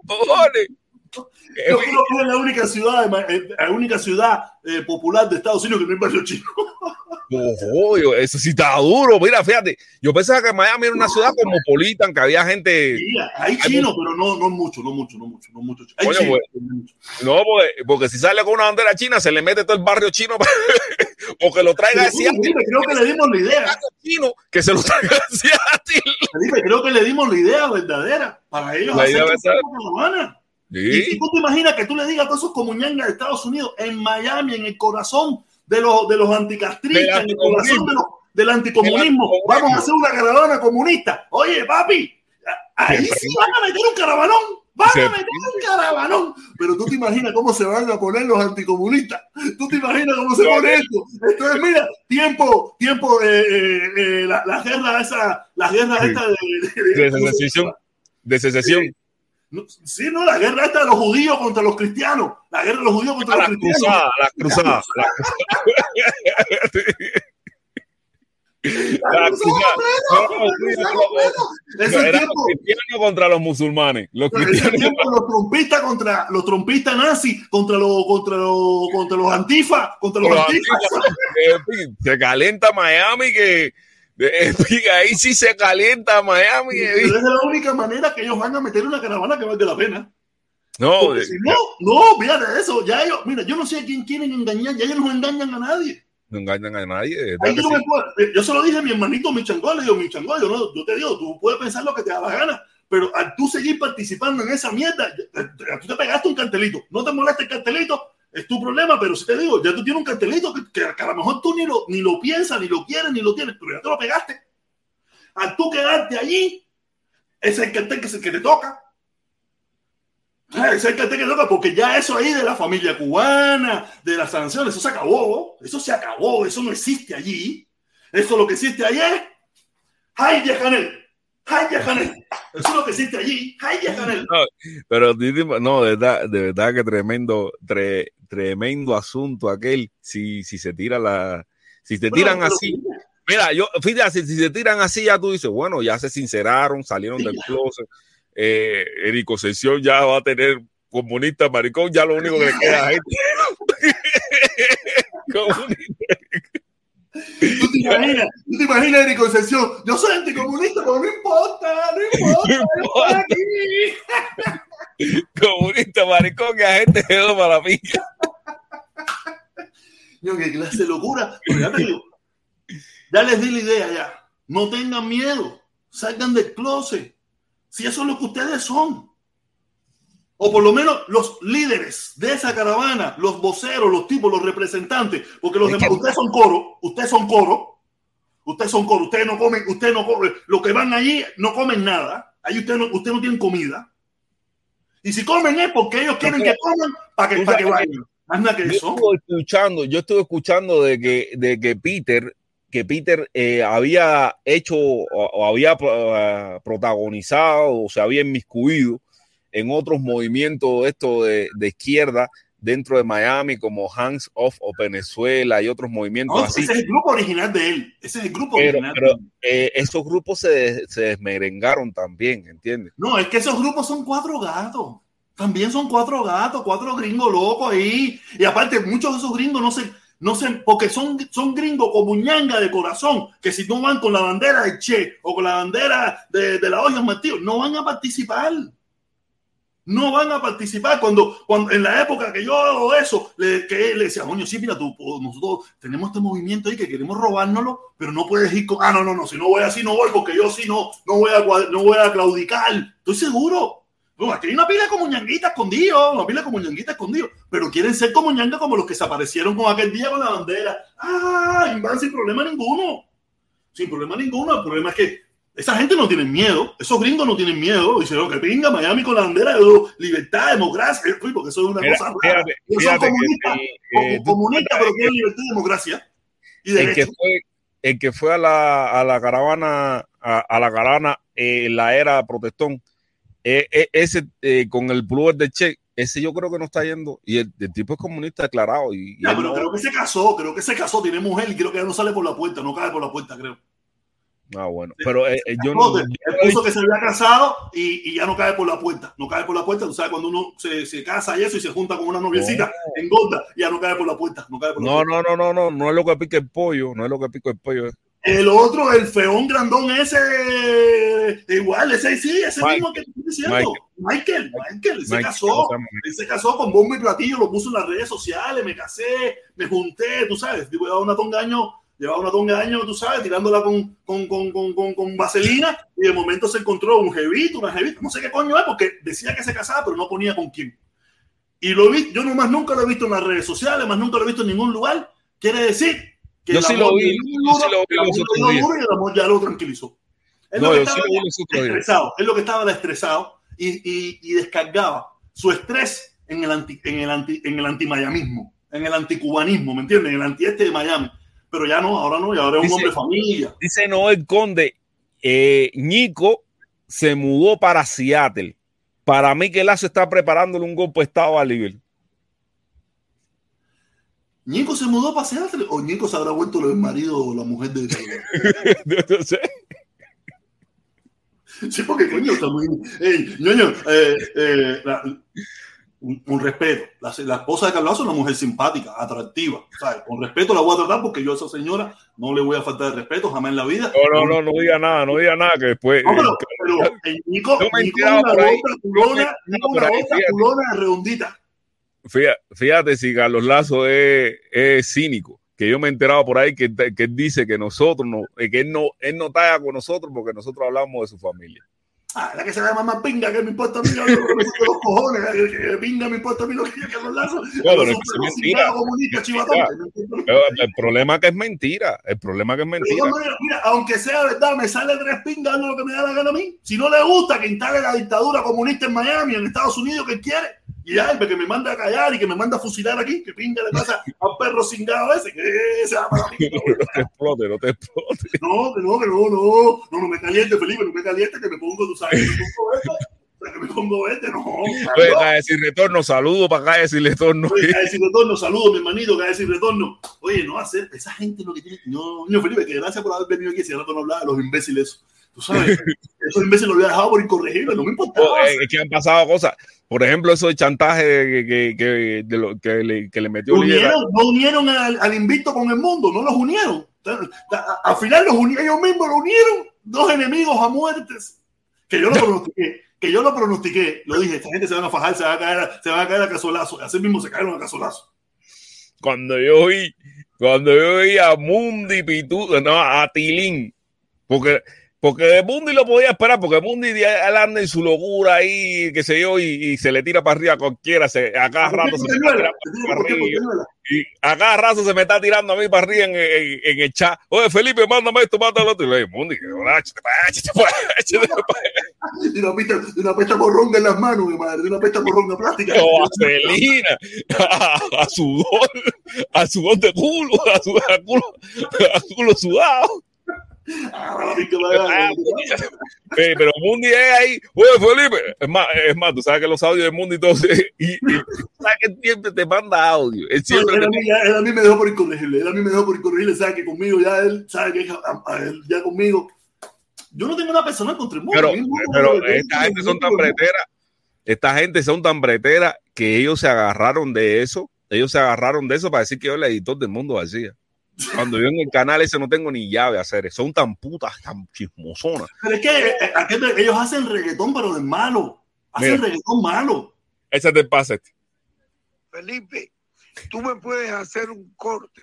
yo creo que es la única ciudad, la única ciudad eh, popular de Estados Unidos que no hay barrio chino. Ojo, eso sí está duro. Mira, fíjate, yo pensaba que Miami era una ciudad cosmopolitan, que había gente. Sí, hay chinos, pero no, no mucho, no mucho, no mucho, no mucho. Hay Oye, chinos, pues, no, porque, porque, si sale con una bandera china, se le mete todo el barrio chino (laughs) o que lo traiga así. Creo que le dimos la idea. Chino, que se lo traiga a ti. Creo que le dimos la idea verdadera para ellos la idea Sí. Y, tú te imaginas que tú le digas a todos esos comunyangas de Estados Unidos, en Miami, en el corazón de los, de los anticastristas, en el corazón de los, del anticomunismo, vamos a hacer una caravana comunista. Oye, papi, ahí sí van a meter un caravanón, van a meter un caravanón. Pero tú te imaginas cómo se van a poner los anticomunistas. Tú te imaginas cómo se pone esto. Entonces, mira, tiempo, tiempo, eh, eh, eh, la, la, guerra esa, la guerra esta de, de, de, de secesión. De secesión. Sí, no, la guerra esta de los judíos contra los cristianos. La guerra de los judíos contra la los cristianos. Cruzada, la cruzada. La cruzada. Los cristianos contra los musulmanes. Los cristianos los trompistas contra los trompistas nazis, contra los contra los contra los antifa, contra los, los antifa. Se calenta Miami que (laughs) ahí sí se calienta Miami. Pero es la única manera que ellos van a meter una caravana que valga la pena. No, si no, no, fíjate eso. Ya ellos, mira, yo no sé a quién quieren engañar, ya ellos no engañan a nadie. No engañan a nadie. Yo, no puedo, yo, se lo dije a mi hermanito Michangol, le digo, Michangol, yo, no, yo te digo, tú puedes pensar lo que te da la gana, pero al tú seguir participando en esa mierda, tú te pegaste un cartelito. No te molesta el cartelito, es tu problema, pero si te digo, ya tú tienes un cartelito que, que, a lo mejor tú ni lo, ni lo piensas, ni lo quieres, ni lo tienes, pero ya te lo pegaste. Al tú quedarte allí, ese es el cartel que, que te toca. Ese es el cartel que te toca, porque ya eso ahí de la familia cubana, de las sanciones, eso se acabó. Eso se acabó, eso no existe allí. Eso lo que existe allí es Jaime Canel. Eso es lo que allí. No, pero no, de verdad, de verdad que tremendo, tre, tremendo asunto aquel. Si, si se tira la, si se tiran así. Mira, yo, fíjate, si, se tiran así, ya tú dices, bueno, ya se sinceraron, salieron sí, del closet. Eh, Erico Sesión ya va a tener comunista maricón, ya lo único que le queda a (laughs) gente. (laughs) comunista. ¿Tú te imaginas? ¿Tú te imaginas, Eric Concepción? Yo soy anticomunista, pero no importa, no (laughs) importa. aquí. Comunista, maricón, que a gente quedó para la pilla. Yo, qué clase de locura. Pero ya te digo, ya les di la idea ya. No tengan miedo. Salgan del closet. Si eso es lo que ustedes son. O por lo menos los líderes de esa caravana, los voceros, los tipos, los representantes, porque los demás, ustedes son coro, ustedes son coro, ustedes son coro, ustedes no comen, ustedes no comen, los que van allí no comen nada, ahí ustedes no, ustedes no tienen comida. Y si comen es porque ellos quieren que coman para que, para que vayan. Nada que yo eso. Estuve escuchando, yo estuve escuchando de que, de que Peter, que Peter eh, había hecho o, o había uh, protagonizado o se había inmiscuido en otros movimientos esto de, de, izquierda dentro de Miami como Hands Off o Venezuela y otros movimientos no, así. Ese es el grupo original de él. Ese es el grupo pero, original. Pero eh, esos grupos se, se desmerengaron también, ¿entiendes? No, es que esos grupos son cuatro gatos. También son cuatro gatos, cuatro gringos locos ahí. Y aparte, muchos de esos gringos no se, no sé, porque son, son gringos como ñanga de corazón, que si no van con la bandera de Che o con la bandera de, de la olla Martillo, no van a participar no van a participar. Cuando, cuando en la época que yo hago eso, le, que le decía, coño, sí, mira, tú, nosotros tenemos este movimiento ahí que queremos robárnoslo, pero no puedes ir con, ah, no, no, no, si no voy así, no voy, porque yo sí no, no voy a, no voy a claudicar. Estoy seguro. Aquí hay una pila como ñanguita escondido, una pila como ñanguita escondido, pero quieren ser como ñanga como los que se aparecieron con aquel día con la bandera. Ah, y van sin problema ninguno. Sin problema ninguno. El problema es que esa gente no tiene miedo, esos gringos no tienen miedo. Dicen, que pinga Miami con la bandera de libertad, democracia, porque eso es una Mira, cosa rara. Ellos son comunistas, que, eh, eh, comunistas, pero quieren libertad y democracia. Y el que fue el que fue a la, a la caravana a, a la caravana eh, en la era protestón eh, eh, ese eh, con el blue de Che ese yo creo que no está yendo y el, el tipo es comunista declarado y, y Ya, él pero no- creo que se casó, creo que se casó, tiene mujer y creo que ya no sale por la puerta, no cae por la puerta, creo. Ah bueno pero eh, eh, yo No, él puso que se había casado y, y ya no cae por la puerta, no cae por la puerta, tú sabes cuando uno se, se casa y eso y se junta con una noviecita, engorda, y ya no cae por la puerta, no cae por la no puerta. no no no no no es lo que pica el pollo no es lo que pica el pollo eh. El otro, el feón grandón ese, igual, ese sí, ese Mike. mismo que estoy diciendo. Michael, Michael, se casó. ¿cómo se llama? Él se casó con bombo y platillo, lo puso en las redes sociales, me casé, me junté, tú sabes, digo, llevaba una tonga de años, llevaba una tonga de años, tú sabes, tirándola con, con, con, con, vaselina, y de momento se encontró un jevito, una jevita, no sé qué coño es, porque decía que se casaba, pero no ponía con quién. Y lo vi, yo nomás nunca lo he visto en las redes sociales, más nunca lo he visto en ningún lugar. Quiere decir que Yo el sí amor lo vi, le yo sí lo vi los otros días. duro y el amor ya lo tranquilizó. Él no lo que estaba sí lo estresado, es lo que estaba estresado y, y, y descargaba su estrés en el anti, en el anti, en el antimayamismo, en el anticubanismo, ¿me entiendes? En el antieste de Miami. Pero ya no, ahora no, y ahora es un Dice- hombre de familia. Dice Noel Conde, eh, Ñico se mudó para Seattle. Para mí que Lazo está preparándole un golpe de estado a Liverpool. Ñico se mudó para Seattle o Ñico se habrá vuelto el marido o la mujer de (laughs) No sé. Sí, porque coño, está muy. Ey, ñoño, eh, eh, la- un, respeto. La, la, esposa de Carlos es una mujer simpática, atractiva. ¿sabes? Con respeto la voy a tratar porque yo a esa señora no le voy a faltar de respeto jamás en la vida. No, no, no, no diga nada, no diga nada que después. No, pero, pero el Nico, Nico una otra culona, una otra culona redondita. Fíjate, fíjate si Carlos Lazo es, es cínico que yo me he enterado por ahí que, que él dice que nosotros no, que él no, él no talla con nosotros porque nosotros hablamos de su familia. Ah, la que se llama más pinga que me importa a mí lo que los cojones, que pinga me importa a mí lo que Carlos Lazo. Bueno, es mentira. el problema que es mentira, el problema que es mentira. Mira, aunque sea verdad, me sale tres pingas lo que me da la gana a mí. Si no le gusta que instale la dictadura comunista en Miami, en Estados Unidos, que quiere, y ya, que me manda a callar y que me manda a fusilar aquí, que pinga le pasa a un perro cingado ese, que se llama (laughs) No te explote, no te explote. No, que no, que no, no, no, no me caliente, Felipe, no me caliente, que me pongo, tú sabes, que me pongo esto. Que me pongo este, no. Oye, cae sin retorno, saludo para calle sin retorno. Oye, calle sin retorno, saludo, mi hermanito, calle sin retorno. Oye, no hacer, esa gente lo que tiene. No, no, Felipe, que gracias por haber venido aquí, si ahora no hablaba de los imbéciles. Tú sabes, (laughs) esos imbéciles lo había dejado por incorregible, no me importaba. Oh, es que han pasado cosas. Por ejemplo, eso de chantaje que, que, de lo, que, le, que le metió unieron, No unieron al, al, invicto con el mundo, no los unieron. Al final los unieron, ellos mismos lo unieron. Dos enemigos a muertes. Que yo lo pronostiqué. que yo lo pronostiqué. Lo dije, esta gente se van a fajar, se va a caer, se va a, caer a casolazo. Así mismo se cayeron a casolazo. Cuando yo vi, cuando yo vi a Mundi Pitu, no, a Tilín, porque porque de Mundi lo podía esperar, porque él anda en su locura ahí, qué sé yo, y, se le tira para arriba a cualquiera, se, a cada rato se me está tirando para arriba. Y a cada rato se me está tirando a mí para arriba en, en, el chat. Oye, Felipe, mándame esto, mándame lo otro. Y le digo, Mundi, que Y una pesta, una pesta morronga en las manos, mi madre, una pesta morronga plástica. No, a Celina, a, sudor, a sudor de culo, a, sudor, a culo, a culo sudado. Ah, pero Mundi es ahí, oye Felipe, es más, es más, tú sabes que los audios de Mundi entonces, y, y sabes que siempre te manda audio. Él, siempre él, a mí, él, a mí, me dejó por incorregible, él a mí me dejó por incorregible, sabe que conmigo ya él, sabe que ya conmigo, yo no tengo una persona contra el mundo. Pero, pero esta gente son tan breteras, esta gente son tan breteras que ellos se agarraron de eso, ellos se agarraron de eso para decir que yo el editor del mundo hacía. Cuando yo en el canal ese no tengo ni llave a hacer, son tan putas, tan chismosonas. Pero es que eh, ellos hacen reggaetón, pero de malo. Hacen reggaetón malo. Ese es el pase. Felipe, tú me puedes hacer un corte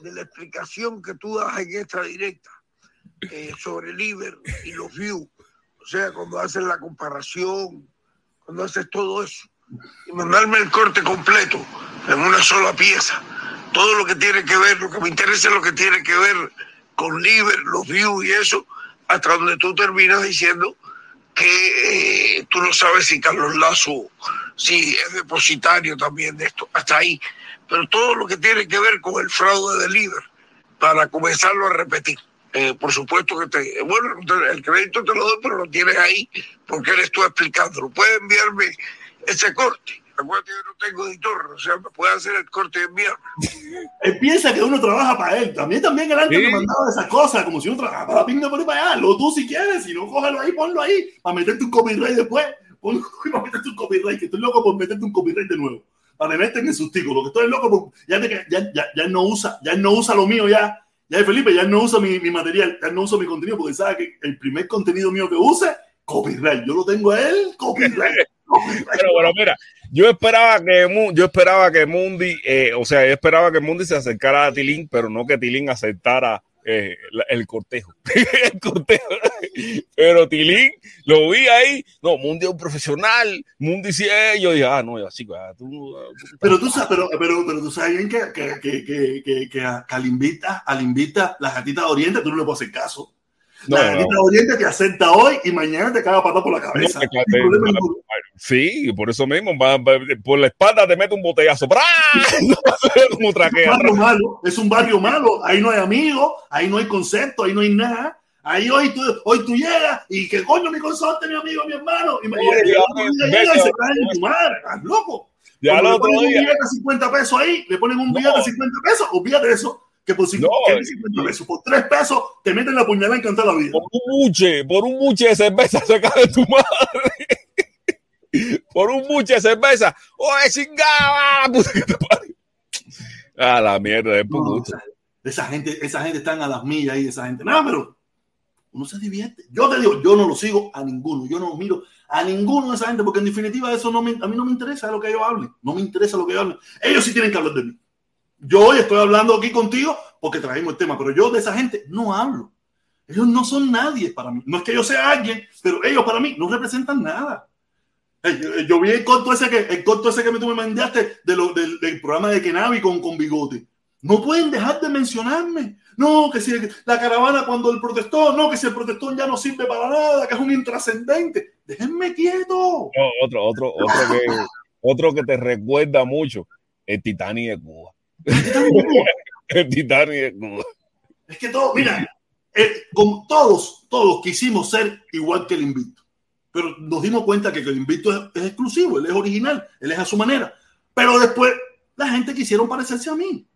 de la explicación que tú das en esta directa eh, sobre el Iber y los views. O sea, cuando haces la comparación, cuando haces todo eso. Y mandarme el corte completo en una sola pieza todo lo que tiene que ver, lo que me interesa es lo que tiene que ver con Liber, los views y eso, hasta donde tú terminas diciendo que eh, tú no sabes si Carlos Lazo si es depositario también de esto, hasta ahí. Pero todo lo que tiene que ver con el fraude de Liber, para comenzarlo a repetir. Eh, por supuesto que te, bueno, el crédito te lo doy, pero lo tienes ahí porque eres tú explicándolo. Puedes enviarme ese corte Acuérdate que no tengo editor, o sea, me puede hacer el corte de enviar. Él piensa que uno trabaja para él. También, también el antes me mandaba esas cosas, como si uno trabajara para pinga por ahí para allá. Lo tú si quieres, si no, cógelo ahí, ponlo ahí, para meterte un copyright después. Ponlo (laughs) para meterte un copyright, que estoy loco por meterte un copyright de nuevo. Para meterte en el sustico. que estoy loco por. Ya, ya, ya, ya, no usa, ya no usa lo mío ya. Ya Felipe, ya no usa mi, mi material, ya no usa mi contenido, porque sabe que el primer contenido mío que use, copyright. Yo lo tengo a él, copyright. (laughs) Pero bueno, mira, yo esperaba que yo esperaba que Mundi, eh, o sea, yo esperaba que Mundi se acercara a Tilín, pero no que Tilín aceptara eh, el cortejo. (laughs) el cortejo. Pero Tilín lo vi ahí. No, Mundi es un profesional. Mundi sí es. Yo dije, ah, no, así, ah, tú, Pero tú sabes, pero, pero, pero tú sabes bien que, que, que, que, que, al invita, al invita, la gatita de Oriente, tú no le puedes hacer caso. No, la gatita de Oriente te acepta hoy y mañana te caga patada por la cabeza. Sí, por eso mismo, por la espalda te mete un botellazo. (laughs) Como es, un barrio malo, es un barrio malo, ahí no hay amigos, ahí no hay concepto, ahí no hay nada. Ahí hoy tú, hoy tú llegas y que coño mi consorte, mi amigo, mi hermano. Y, me llega y se cae en tu madre, estás loco. Ya le ponen un billete de 50 pesos ahí, le ponen un billete de 50 pesos, olvídate de eso que por, 50 pesos, por 3 pesos te meten la puñalada en cantar la vida. Por un buche, por un buche de cerveza se cae tu madre. Por un buche de cerveza. ¡Oye, chingada! Ah, la mierda, es no, esa, esa, gente, esa gente están a las millas ahí, esa gente. No, pero uno se divierte. Yo te digo, yo no lo sigo a ninguno, yo no miro a ninguno de esa gente, porque en definitiva eso no me, a mí no me interesa lo que ellos hablen, no me interesa lo que ellos hablen. Ellos sí tienen que hablar de mí. Yo hoy estoy hablando aquí contigo porque trajimos el tema, pero yo de esa gente no hablo. Ellos no son nadie para mí. No es que yo sea alguien, pero ellos para mí no representan nada. Yo vi el corto ese que, el corto ese que tú me mandaste de lo, del, del, programa de Kenavi con, con bigote. No pueden dejar de mencionarme. No, que si la caravana cuando el protestón, no, que si el protestón ya no sirve para nada, que es un intrascendente. Déjenme quieto. No, otro, otro, otro que, otro que te recuerda mucho, el Titanic de Cuba. el Titanic (laughs) de Cuba. Es que todo, mira, eh, con todos, todos quisimos ser igual que el invito. Pero nos dimos cuenta que el invito es, es exclusivo, él es original, él es a su manera. Pero después la gente quisieron parecerse a mí.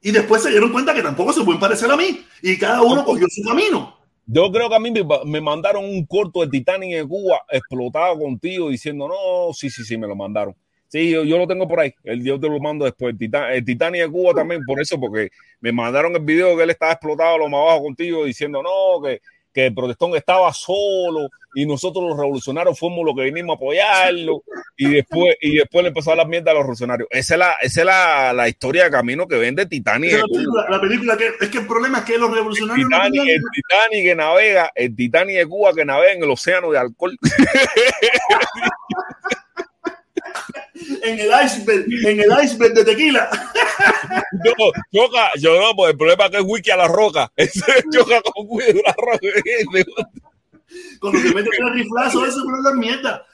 Y después se dieron cuenta que tampoco se pueden parecer a mí. Y cada uno cogió su camino. Yo creo que a mí me, me mandaron un corto de Titanic de Cuba explotado contigo diciendo, no, sí, sí, sí, me lo mandaron. Sí, yo, yo lo tengo por ahí. El yo te lo mando después. El, Titan, el Titanic de Cuba también, por eso, porque me mandaron el video que él estaba explotado lo más abajo contigo diciendo, no, que, que el protestón estaba solo y nosotros los revolucionarios fuimos los que vinimos a apoyarlo y después y después le empezó a dar mierda a los revolucionarios. Esa es la, esa es la, la historia de camino que vende Titanic. La película, la película, que es que el problema es que los revolucionarios el Titanic, no el Titanic que navega, el Titanic de Cuba que navega en el océano de alcohol. (laughs) en el iceberg, en el iceberg de tequila. (laughs) No, choca, yo no, pues el problema es que es wiki a la roca. (laughs) Ese choca con wiki a la roca. Cuando te metes el riflazo, eso no es la mierda.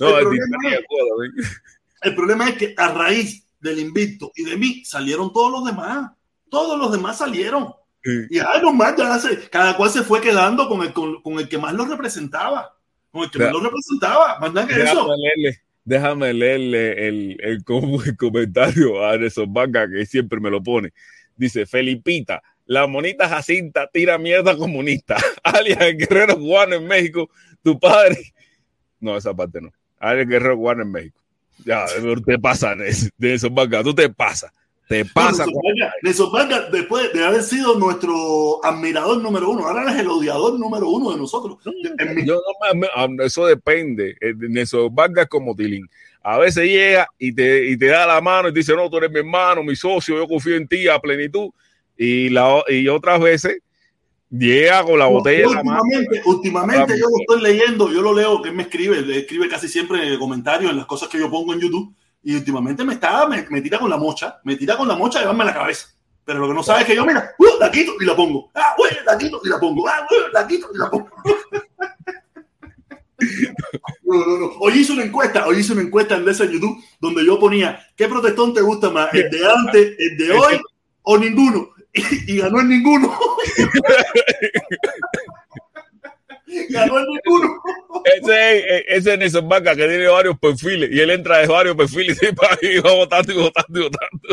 No, el, el, problema es, el problema es que a raíz del invicto y de mí salieron todos los demás. Todos los demás salieron. Sí. Y ay, no más, ya se, cada cual se fue quedando con el, con, con el que más lo representaba. Que más lo representaba. Más nada que eso. Déjame leerle, déjame leerle el, el, com- (laughs) el comentario a Anderson Banca que siempre me lo pone. Dice, Felipita, la monita Jacinta tira mierda comunista. (laughs) Alias el guerrero cubano en México, tu padre. No, esa parte no. Alias el guerrero cubano en México. Ya, te pasa, Anderson Banca, tú te pasas. Te pasa. Nelson Vargas- Nelson Vargas, después de haber sido nuestro admirador número uno, ahora es el odiador número uno de nosotros. En mi- Yo no eso depende. Eh, Nelson Vargas como Tilín. A veces llega y te, y te da la mano y te dice, no, tú eres mi hermano, mi socio, yo confío en ti a plenitud. Y, la, y otras veces llega con la botella en la mano. últimamente, últimamente yo lo estoy leyendo, yo lo leo, que él me escribe, le escribe casi siempre comentarios en las cosas que yo pongo en YouTube. Y últimamente me está, me, tira con la mocha, me tira con la mocha y llevarme la cabeza. Pero lo que no sabe es que yo, mira, uh, la quito y la pongo. Ah, güey, la quito y la pongo. Ah, güey, la quito y la pongo. (laughs) No, no, no. Hoy hice una encuesta, hoy hice una encuesta en esa YouTube donde yo ponía, ¿qué protestón te gusta más? ¿El de antes, el de hoy o ninguno? (laughs) Y, y ganó el ninguno. (laughs) ganó el ninguno. Ese, ese es Nelson Vargas que tiene varios perfiles y él entra de varios perfiles (laughs) y va, votando y votando y votando.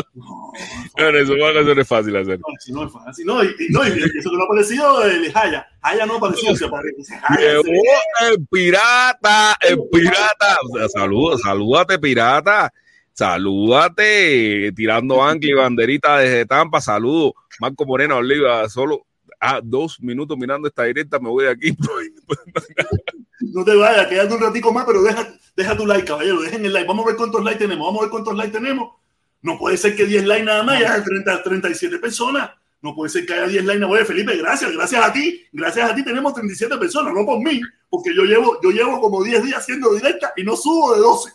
No, Nelson Vargas eso no es fácil hacer. No, si no es fácil. No, y, no, y eso que no ha aparecido el Jaya. Jaya no ha aparecido, se Llegó se- el pirata, el pirata. O sea, saluda, salúdate, pirata. Salúdate, tirando ancla y banderita desde Tampa. Saludo. Marco Moreno Oliva, solo a dos minutos mirando esta directa, me voy de aquí. (laughs) No te vayas, quédate un ratico más, pero deja, deja tu like, caballero. Dejen el like. Vamos a ver cuántos likes tenemos. Vamos a ver cuántos likes tenemos. No puede ser que 10 likes nada más, ya hay 30, 37 personas. No puede ser que haya 10 likes. Oye, Felipe, gracias, gracias a ti. Gracias a ti tenemos 37 personas, no por mí, porque yo llevo, yo llevo como 10 días haciendo directa y no subo de 12.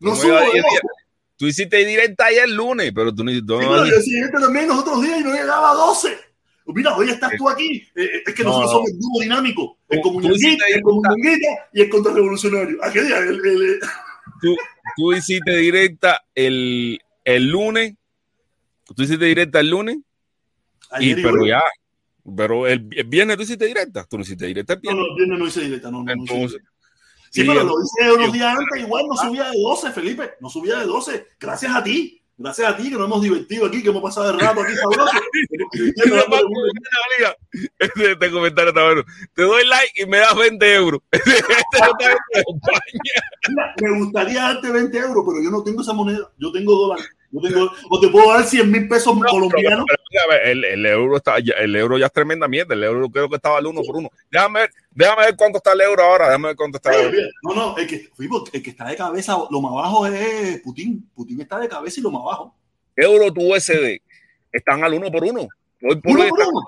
No No subo de a 10 12. días. Tú hiciste directa ayer el lunes, pero tú no, tú Sí, no- yo hacía directa también los otros días y no llegaba a 12. Mira, hoy estás tú aquí. Eh, es que No, nosotros no. somos el dúo dinámico. El comunista, el comunista y el contrarrevolucionario. ¿A qué día? El- el- tú, tú hiciste directa el, el lunes. Tú hiciste directa el lunes. Ayer y pero ya. Pero el, viernes tú hiciste directa. Tú no hiciste directa el No, viernes. no, el viernes no hice directa. No, no, no hice Entonces, directa. Sí, pero lo hice unos días antes. Igual no subía de 12, Felipe. No subía de 12. Gracias a ti. Gracias a ti que nos hemos divertido aquí, que hemos pasado el rato aquí sabroso. (laughs) este comentario está bueno. Te doy like y me das 20 euros. (laughs) Este me gustaría darte 20 euros, pero yo no tengo esa moneda. Yo tengo dólares. Yo tengo, o te puedo dar 100 mil pesos no, colombianos. Pero, pero, el, el, euro está, el euro ya es tremenda mierda. El euro creo que estaba al uno por uno. Déjame ver, déjame ver cuánto está el euro ahora. Déjame ver cuánto está el euro. No, no, el que, el que está de cabeza, lo más bajo es Putin. Putin está de cabeza y lo más bajo. Euro tu USD están al uno por uno. Hoy por ¿Uno por uno?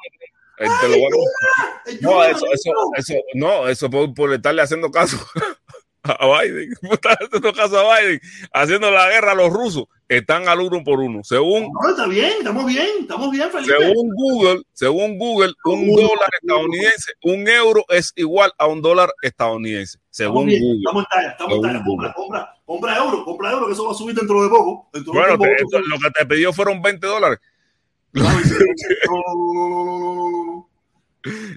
Eh, Ay, te lo voy a- ayuda, No, eso, eso, eso, no, eso por, por estarle haciendo caso (laughs) a Biden. (laughs) Por estar haciendo caso a Biden, haciendo la guerra a los rusos. Están al uno por uno. Según, No, está bien, estamos bien, estamos bien, Felipe. según Google, según Google, un dólar estadounidense, un euro es igual a un dólar estadounidense. Según bien, Google. estamos en talla, estamos en talla. Compra, compra, compra euro, compra euro, que eso va a subir dentro de poco. Dentro de Bueno, poco, te- esto- lo que te pidió fueron 20 dólares. (laughs) No, no, no.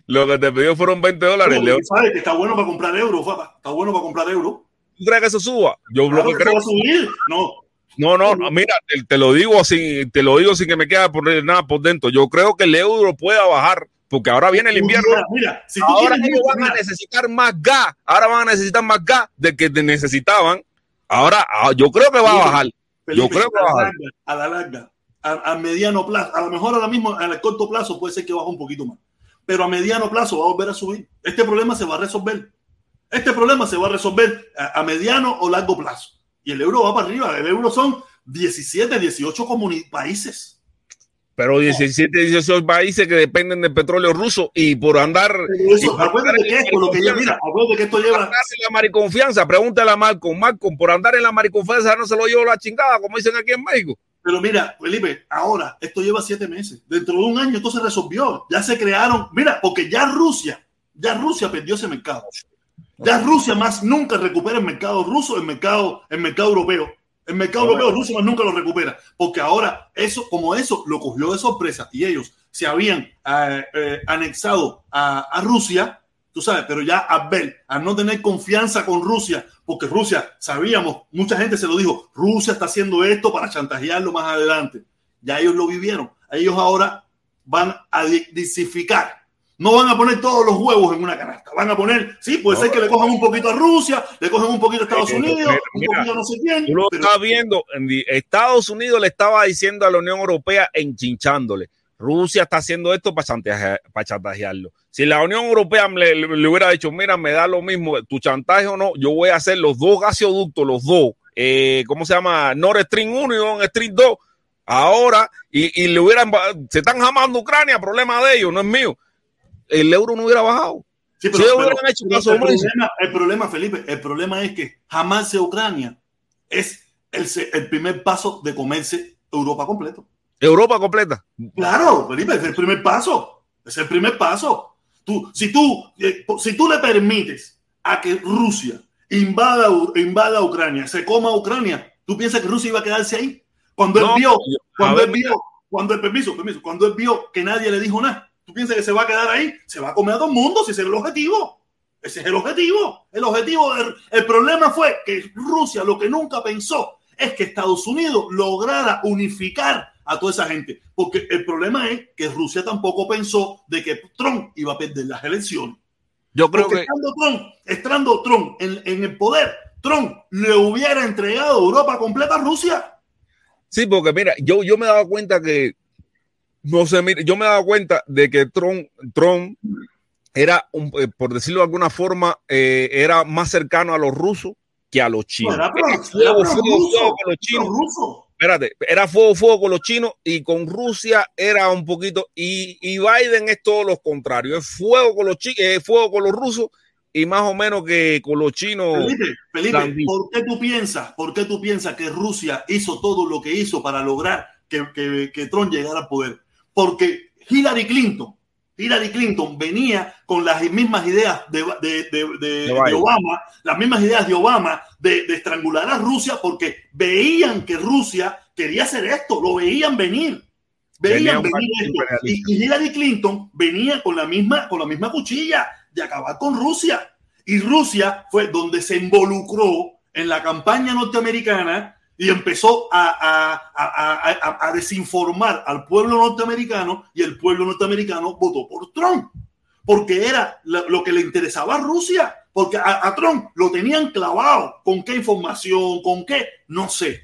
Lo que te pidió fueron 20 dólares. Leo, ¿Sabes que está bueno para comprar euro, papá? Está bueno para comprar euro. ¿Tú crees que eso suba? Yo Claro lo que creo va a subir. No, No, no, no, mira, te, te lo digo sin, te lo digo sin que me quede por nada por dentro. Yo creo que el euro pueda bajar, porque ahora viene el invierno. Mira, mira, si tú Ahora ellos van a necesitar más gas. Ahora van a necesitar más gas de que te necesitaban. Ahora, ah, yo creo que va a bajar. Felipe, yo creo que va a bajar. a la larga, a, a mediano plazo, a lo mejor ahora mismo a corto plazo puede ser que baje un poquito más, pero a mediano plazo va a volver a subir. Este problema se va a resolver. Este problema se va a resolver a, a mediano o largo plazo. Y el euro va para arriba. El euro son 17, 18 comuni- países. Pero 17, 18 países que dependen del petróleo ruso y por andar, Pero eso, acuérdate que esto, lo que yo, mira, acuérdate que esto lleva andar en la mariconfianza, pregúntale a Malcolm, Malcolm, por andar en la mariconfianza no se lo llevó la chingada, como dicen aquí en México. Pero mira, Felipe, ahora esto lleva siete meses. Dentro de un año esto se resolvió. Ya se crearon. Mira, porque ya Rusia, ya Rusia perdió ese mercado. Ya Rusia más nunca recupera el mercado ruso, el mercado, el mercado europeo. El mercado europeo Rusia más nunca lo recupera. Porque ahora eso, como eso, lo cogió de sorpresa y ellos se habían eh, eh, anexado a, a Rusia, tú sabes, pero ya a ver, a no tener confianza con Rusia, porque Rusia, sabíamos, mucha gente se lo dijo, Rusia está haciendo esto para chantajearlo más adelante. Ya ellos lo vivieron. Ellos ahora van a di- disificar. No van a poner todos los huevos en una canasta. Van a poner, sí, puede No, ser que le cojan un poquito a Rusia, le cojan un poquito a Estados Eh, Unidos, mira, un poquito no sé quién. Tú lo pero- estás viendo. Estados Unidos le estaba diciendo a la Unión Europea enchinchándole. Rusia está haciendo esto para chantaje- para chantajearlo. Si la Unión Europea le, le- le hubiera dicho, mira, me da lo mismo tu chantaje o no, yo voy a hacer los dos gasoductos, los dos, eh, ¿cómo se llama? Nord Stream 1 y Nord Stream 2, ahora, y, y le hubieran, se están jamando Ucrania, problema de ellos, no es mío. El euro no hubiera bajado. Sí, Si ellos hubieran hecho pero caso el, problema, el problema, Felipe, el problema es que jamás Ucrania es el, el primer paso de comerse Europa completo. Europa completa. Claro, Felipe, es el primer paso. Es el primer paso. Tú, si, tú, eh, si tú le permites a que Rusia invada, invada Ucrania, se coma Ucrania, ¿tú piensas que Rusia iba a quedarse ahí? Cuando él No, vio, yo- cuando él vio, cuando el permiso, permiso, cuando él vio que nadie le dijo nada, ¿tú piensas que se va a quedar ahí? Se va a comer a todo el mundo si ese es el objetivo. Ese es el objetivo. El objetivo, el problema fue que Rusia lo que nunca pensó es que Estados Unidos lograra unificar a toda esa gente. Porque el problema es que Rusia tampoco pensó de que Trump iba a perder las elecciones. Yo creo Porque que estando Trump, estando Trump en, en el poder, Trump le hubiera entregado Europa completa a Rusia. Sí, porque mira, yo, yo me he dado cuenta que, no sé, mire, yo me he dado cuenta de que Trump, Trump era, un, eh, por decirlo de alguna forma, eh, era más cercano a los rusos que a los chinos. Era fuego, fuego, ruso, fuego con los chinos. ruso. Espérate, era fuego, fuego con los chinos y con Rusia era un poquito, y, y Biden es todo lo contrario, es fuego con los chi- eh, fuego con los rusos y más o menos que con los chinos. Felipe, Felipe. ¿por qué tú piensas, por qué tú piensas que Rusia hizo todo lo que hizo para lograr que, que, que Trump llegara al poder? Porque Hillary Clinton, Hillary Clinton venía con las mismas ideas de, de, de, de-. Obama, las mismas ideas de Obama de, estrangular a Rusia porque veían que Rusia quería hacer esto, lo veían venir. Veían venir esto. Y, y Hillary Clinton venía con la misma, con la misma cuchilla de acabar con Rusia. Y Rusia fue donde se involucró en la campaña norteamericana y empezó a, desinformar al pueblo norteamericano y el pueblo norteamericano votó por Trump, porque era lo que le interesaba a Rusia, porque a, Trump lo tenían clavado. ¿Con qué información? ¿Con qué? No sé.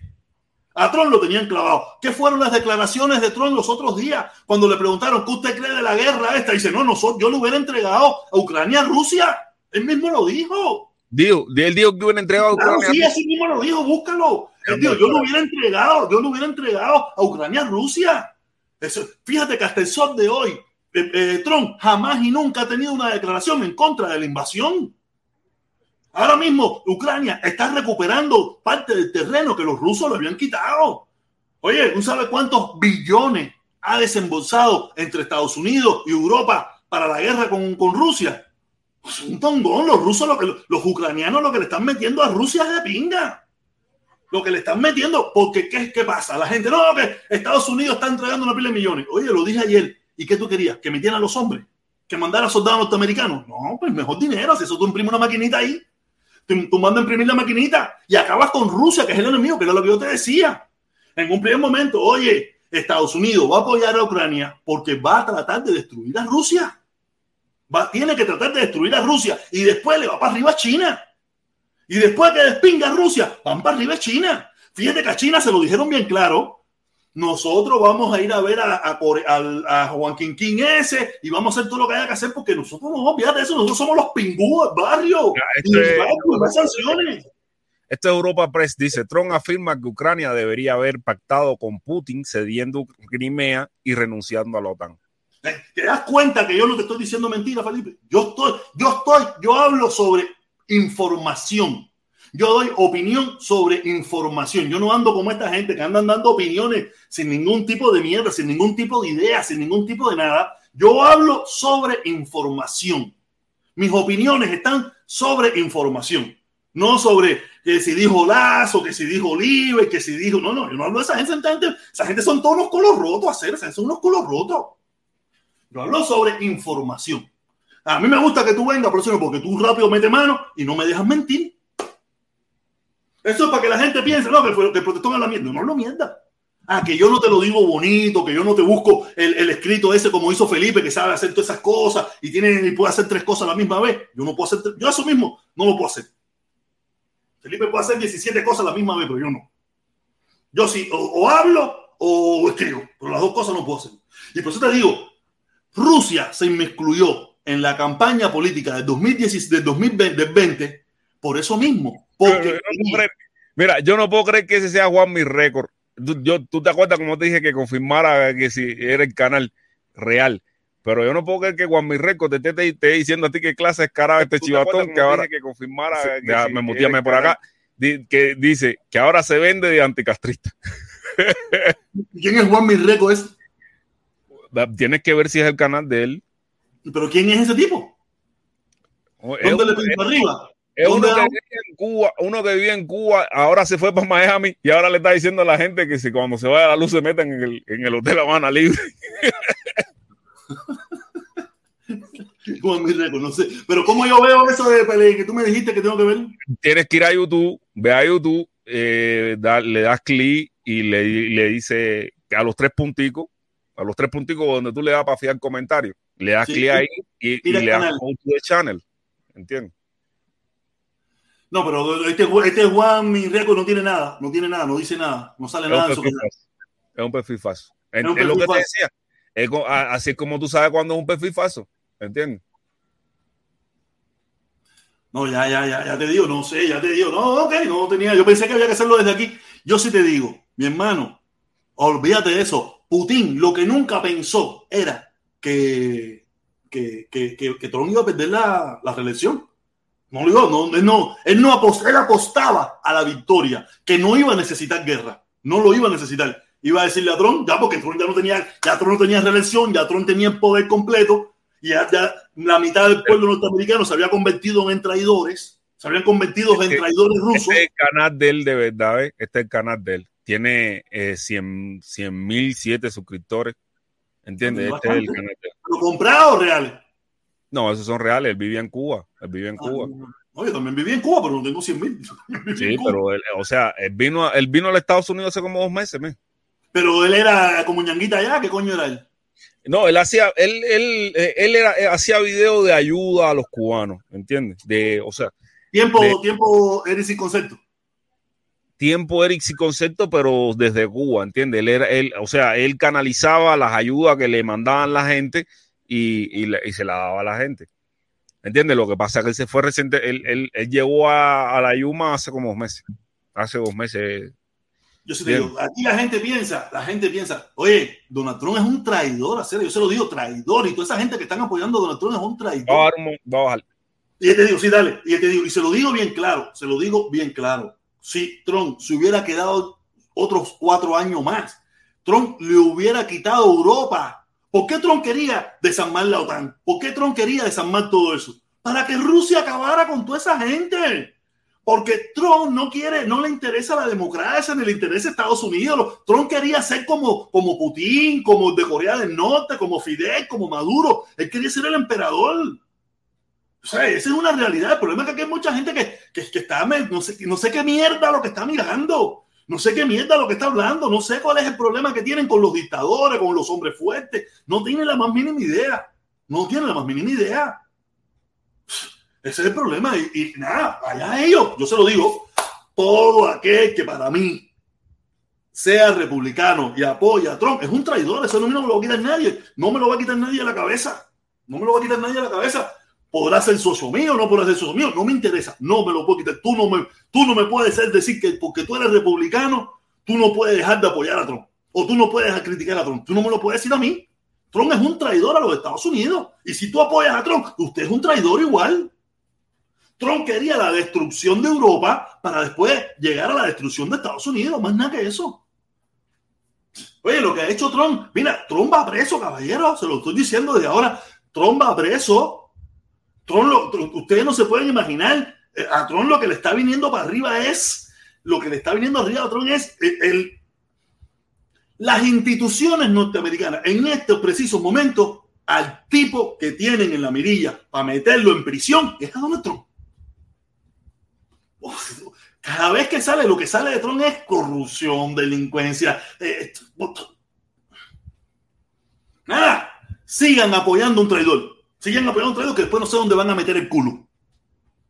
A Trump lo tenían clavado. ¿Qué fueron las declaraciones de Trump los otros días cuando le preguntaron qué usted cree de la guerra esta? Dice, no, nosotros, yo lo hubiera entregado a Ucrania a Rusia. Él mismo lo dijo. Dijo, él dijo que hubiera entregado a Ucrania. sí, así mismo lo dijo, búscalo yo lo hubiera entregado, yo lo hubiera entregado a Ucrania, Rusia. Eso, fíjate que hasta el sol de hoy, eh, eh, Trump jamás y nunca ha tenido una declaración en contra de la invasión. Ahora mismo Ucrania está recuperando parte del terreno que los rusos le habían quitado. Oye, ¿tú sabes cuántos billones ha desembolsado entre Estados Unidos y Europa para la guerra con, con Rusia? Es un tongón. Los rusos, lo que, los ucranianos lo que le están metiendo a Rusia es de pinga lo que le están metiendo, porque ¿qué, qué pasa? La gente, no, que Estados Unidos está entregando una pila de millones. Oye, lo dije ayer. ¿Y qué tú querías? ¿Que metieran a los hombres? ¿Que mandara soldados norteamericanos? No, pues mejor dinero. Si eso tú imprimes una maquinita ahí, tú, tú mandas a imprimir la maquinita y acabas con Rusia, que es el enemigo, que era lo que yo te decía. En un primer momento, oye, Estados Unidos va a apoyar a Ucrania porque va a tratar de destruir a Rusia. Va, tiene que tratar de destruir a Rusia y después le va para arriba a China. Y después que despinga Rusia, van para arriba China. Fíjate que a China se lo dijeron bien claro. Nosotros vamos a ir a ver a, a, a, Juan Quinquín ese y vamos a hacer todo lo que haya que hacer porque nosotros no, fíjate eso, nosotros somos los pingúes del barrio. Este, sanciones. Este Europa Press dice, Trump afirma que Ucrania debería haber pactado con Putin cediendo Crimea y renunciando a la OTAN. ¿Te das cuenta que yo no te estoy diciendo mentira, Felipe? Yo estoy, yo estoy, yo hablo sobre información. Yo doy opinión sobre información. Yo no ando como esta gente que andan dando opiniones sin ningún tipo de mierda, sin ningún tipo de idea, sin ningún tipo de nada. Yo hablo sobre información. Mis opiniones están sobre información. No sobre que si dijo Lazo, que si dijo Olive, que si dijo. No, no, yo no hablo de esa gente. Esa gente son todos unos colos rotos, hacer, son unos colos rotos. Yo hablo sobre información. A mí me gusta que tú vengas, profesor, porque tú rápido metes mano y no me dejas mentir. Eso es para que la gente piense, no, que, que el protestón es la mierda. No, no mierda. Ah, que yo no te lo digo bonito, que yo no te busco el, escrito ese como hizo Felipe, que sabe hacer todas esas cosas y, tiene, y puede hacer tres cosas a la misma vez. Yo no puedo hacer, yo eso mismo no lo puedo hacer. Felipe puede hacer 17 cosas a la misma vez, pero yo no. Yo sí, o, hablo o escribo, pero las dos cosas no puedo hacer. Y por eso te digo, Rusia se inmiscuyó en la campaña política del 2020, por eso mismo. Porque mira, yo no puedo creer que ese sea Juan mi récord. Tú, yo, tú te acuerdas como te dije que confirmara que si era el canal real. Pero yo no puedo creer que Juan mi récord te esté, diciendo a ti que clase es cara este chivatón que ahora que confirmara. me muteame por acá. que dice que ahora se vende de anticastrista. ¿Quién es Juan mi récord? Es? Tienes que ver si es el canal de él. ¿Pero quién es ese tipo? Oh, ¿Dónde le pinto arriba? Es uno que, vivía en Cuba, uno que vivía en Cuba, ahora se fue para Miami y ahora le está diciendo a la gente que si cuando se vaya la luz se metan en el, en el Hotel Habana Libre. (laughs) no sé. Pero ¿cómo yo veo eso de Pelé que tú me dijiste que tengo que ver? Tienes que ir a YouTube, ve a YouTube, eh, le das clic y le, le dice a los tres punticos, a los tres punticos donde tú le das para fijar comentarios le das clic ahí y, y le das go to the channel. ¿Entiendes? No, pero este, este Juan mi récord no tiene nada, no tiene nada, no dice nada, no sale nada de eso. Es un perfil falso. Es, es lo que te decía. Es, así es como tú sabes cuando es un perfil falso. ¿Entiendes? No, ya, ya, ya, ya te digo, no sé, ya te digo, no, ok, no tenía, yo pensé que había que hacerlo desde aquí. Yo sí te digo, mi hermano, olvídate de eso. Putin lo que nunca pensó era que, que, que, que, Trump iba a perder la, la reelección. No, no, él no, él no apostaba, él apostaba a la victoria, que no iba a necesitar guerra, no lo iba a necesitar. Iba a decirle a Trump, ya porque Trump ya no tenía, ya Trump no tenía reelección, ya Trump tenía el poder completo, y ya, la mitad del pueblo norteamericano se había convertido en traidores, se habían convertido en este traidores rusos. Este es el canal de él, de verdad, ¿eh? este es el canal de él. Tiene eh, 100 mil, siete suscriptores. ¿Entiendes? Este es el ¿Lo comprado o reales? No, esos son reales. Él vivía en Cuba. Él vivía en ah, Cuba. Oye, también viví en Cuba, pero no tengo 100 mil. (laughs) Sí, pero él, o sea, él vino, él vino a los Estados Unidos hace como dos meses, ¿me? Pero él era como ñanguita allá, ¿qué coño era él? No, él hacía, él, él, él era, él hacía video de ayuda a los cubanos, ¿entiendes? De, o sea. Tiempo, de, tiempo, Eric sin concepto. Tiempo Eric sin concepto, pero desde Cuba, ¿entiendes? Él era, él, o sea, él canalizaba las ayudas que le mandaban la gente y, y, y se la daba a la gente. ¿Entiendes? Lo que pasa es que él se fue reciente, él, él, él llegó a, a, la Yuma hace como dos meses. Hace dos meses. Yo sí te digo, aquí la gente piensa, la gente piensa, oye, Donald Trump es un traidor, a serio, yo se lo digo, traidor, y toda esa gente que están apoyando a Donald Trump es un traidor. Va a bajar, va a bajar. Y yo te digo, sí, dale, y te digo, y se lo digo bien claro, se lo digo bien claro. Si Trump se hubiera quedado otros cuatro años más, Trump le hubiera quitado Europa. ¿Por qué Trump quería desarmar la OTAN? ¿Por qué Trump quería desarmar todo eso? Para que Rusia acabara con toda esa gente. Porque Trump no quiere, no le interesa la democracia, ni le interesa Estados Unidos. Trump quería ser como, como Putin, como el de Corea del Norte, como Fidel, como Maduro. Él quería ser el emperador. O sea, esa es una realidad. El problema es que hay mucha gente que, que, está, no sé, no sé qué mierda lo que está mirando. No sé qué mierda lo que está hablando. No sé cuál es el problema que tienen con los dictadores, con los hombres fuertes. No tienen la más mínima idea. No tienen la más mínima idea. Ese es el problema. Y, nada, allá ellos, yo se lo digo, todo aquel que para mí sea republicano y apoya a Trump es un traidor. Eso no me lo va a quitar nadie. No me lo va a quitar nadie de la cabeza. No me lo va a quitar nadie de la cabeza. Podrá ser socio mío, no podrá ser socio mío, no me interesa. No me lo puedo quitar. Tú no me, tú no me puedes decir que porque tú eres republicano, tú no puedes dejar de apoyar a Trump. O tú no puedes dejar de criticar a Trump. Tú no me lo puedes decir a mí. Trump es un traidor a los Estados Unidos. Y si tú apoyas a Trump, usted es un traidor igual. Trump quería la destrucción de Europa para después llegar a la destrucción de Estados Unidos. Más nada que eso. Oye, lo que ha hecho Trump, mira, Trump va preso, caballero, se lo estoy diciendo desde ahora. Trump va preso. Lo, ustedes no se pueden imaginar. A Trump lo que le está viniendo para arriba es, lo que le está viniendo arriba a Trump es el, el las instituciones norteamericanas en estos precisos momentos al tipo que tienen en la mirilla para meterlo en prisión es a Donald Trump. Cada vez que sale, lo que sale de Trump es corrupción, delincuencia. Eh, nada, sigan apoyando a un traidor. Sigan apoyando un traidor que después no sé dónde van a meter el culo.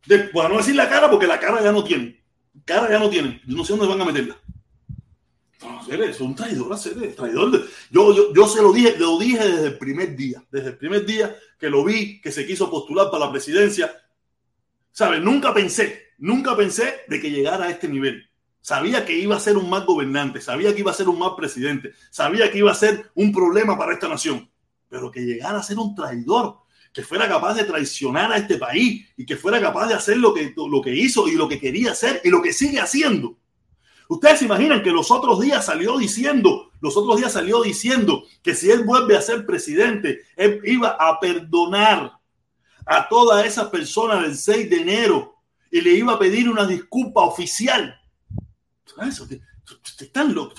De, bueno, no decir la cara porque la cara ya no tienen. Cara ya no tienen. Yo no sé dónde van a meterla. No, es un traidor, es traidor. Yo, yo, yo se lo dije, lo dije desde el primer día. Desde el primer día que lo vi, que se quiso postular para la presidencia. ¿Sabes? Nunca pensé, nunca pensé de que llegara a este nivel. Sabía que iba a ser un mal gobernante, sabía que iba a ser un mal presidente, sabía que iba a ser un problema para esta nación, pero que llegara a ser un traidor, que fuera capaz de traicionar a este país y que fuera capaz de hacer lo que, lo que hizo y lo que quería hacer y lo que sigue haciendo. Ustedes se imaginan que los otros días salió diciendo, los otros días salió diciendo que si él vuelve a ser presidente, él iba a perdonar a toda esa persona del 6 de enero y le iba a pedir una disculpa oficial. Eso, usted, usted está loco.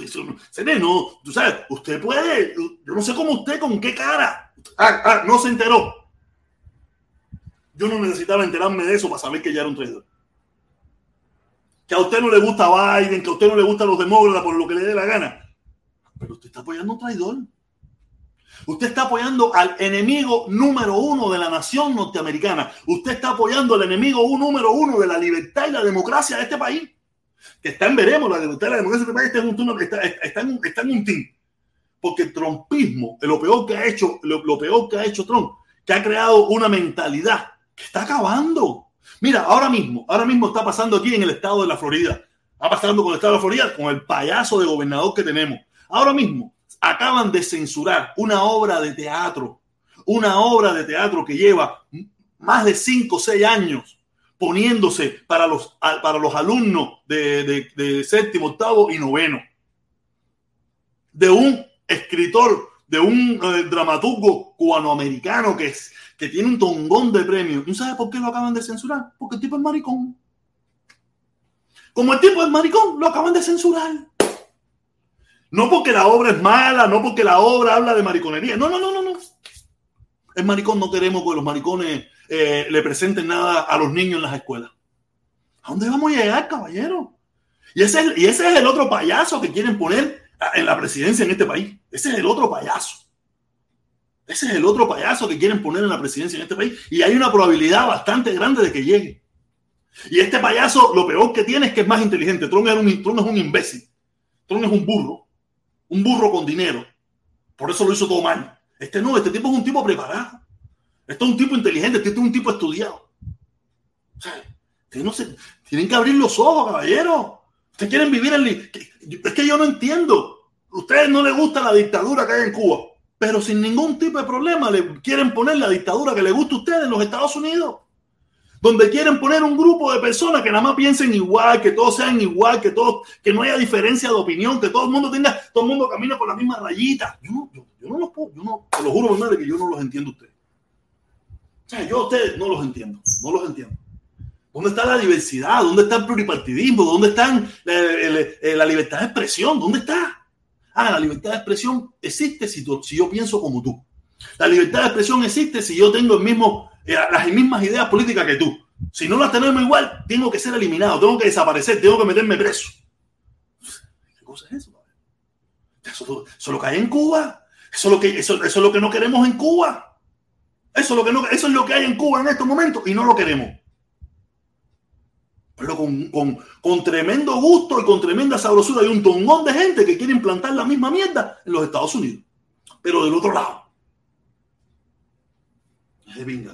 No, tú sabes, usted puede, yo no sé cómo usted, con qué cara. Ah, ah, no se enteró. Yo no necesitaba enterarme de eso para saber que ya era un traidor. Que a usted no le gusta Biden, que a usted no le gustan los demócratas por lo que le dé la gana. Pero usted está apoyando a un traidor. Usted está apoyando al enemigo número uno de la nación norteamericana. Usted está apoyando al enemigo número uno de la libertad y la democracia de este país. Que está en veremos, la libertad y la democracia de este país está en un, está, en, un team. Porque el trumpismo, lo peor que ha hecho, lo, lo peor que ha hecho Trump, que ha creado una mentalidad que está acabando. Mira, ahora mismo, ahora mismo está pasando aquí en el estado de la Florida. Está pasando con el estado de la Florida, con el payaso de gobernador que tenemos. Ahora mismo acaban de censurar una obra de teatro, una obra de teatro que lleva más de 5 o 6 años poniéndose para los, para los alumnos de, séptimo, octavo y noveno. De un escritor, de un eh, dramaturgo cubanoamericano que, es, que tiene un tongón de premios. ¿Y sabes por qué lo acaban de censurar? Porque el tipo es maricón. Como el tipo es maricón, lo acaban de censurar. No porque la obra es mala, no porque la obra habla de mariconería. No, no, no, no, no. El maricón no queremos que los maricones eh, le presenten nada a los niños en las escuelas. ¿A dónde vamos a llegar, caballero? Y ese, es, y ese es el otro payaso que quieren poner en la presidencia en este país. Ese es el otro payaso. Ese es el otro payaso que quieren poner en la presidencia en este país. Y hay una probabilidad bastante grande de que llegue. Y este payaso, lo peor que tiene es que es más inteligente. Trump es un, Trump es un imbécil. Trump es un burro. Un burro con dinero. Por eso lo hizo todo mal. Este no, este tipo es un tipo preparado. Este es un tipo inteligente, este es un tipo estudiado. O no se, tienen que abrir los ojos, caballero. Ustedes quieren vivir en... Es que yo no entiendo. Ustedes no les gusta la dictadura que hay en Cuba, pero sin ningún tipo de problema le quieren poner la dictadura que le gusta a ustedes en los Estados Unidos. Donde quieren poner un grupo de personas que nada más piensen igual, que todos sean igual, que todos, que no haya diferencia de opinión, que todo el mundo tenga, todo el mundo camine por la misma rayita. Yo no, yo, no los puedo, yo no, te lo juro, madre, que yo no los entiendo a ustedes. O sea, yo a ustedes no los entiendo, no los entiendo. ¿Dónde está la diversidad? ¿Dónde está el pluripartidismo? ¿Dónde está la libertad de expresión? ¿Dónde está? Ah, la libertad de expresión existe si, si yo pienso como tú. La libertad de expresión existe si yo tengo el mismo, eh, las mismas ideas políticas que tú. Si no las tenemos igual, tengo que ser eliminado, tengo que desaparecer, tengo que meterme preso. ¿Qué cosa es eso? Eso, eso lo que hay en Cuba. Eso es lo que, eso, es que no queremos en Cuba. Eso es, lo que no, eso es lo que hay en Cuba en estos momentos y no lo queremos pero con, con, con, tremendo gusto y con tremenda sabrosura. Hay un tongón de gente que quiere implantar la misma mierda en los Estados Unidos, pero del otro lado. Venga,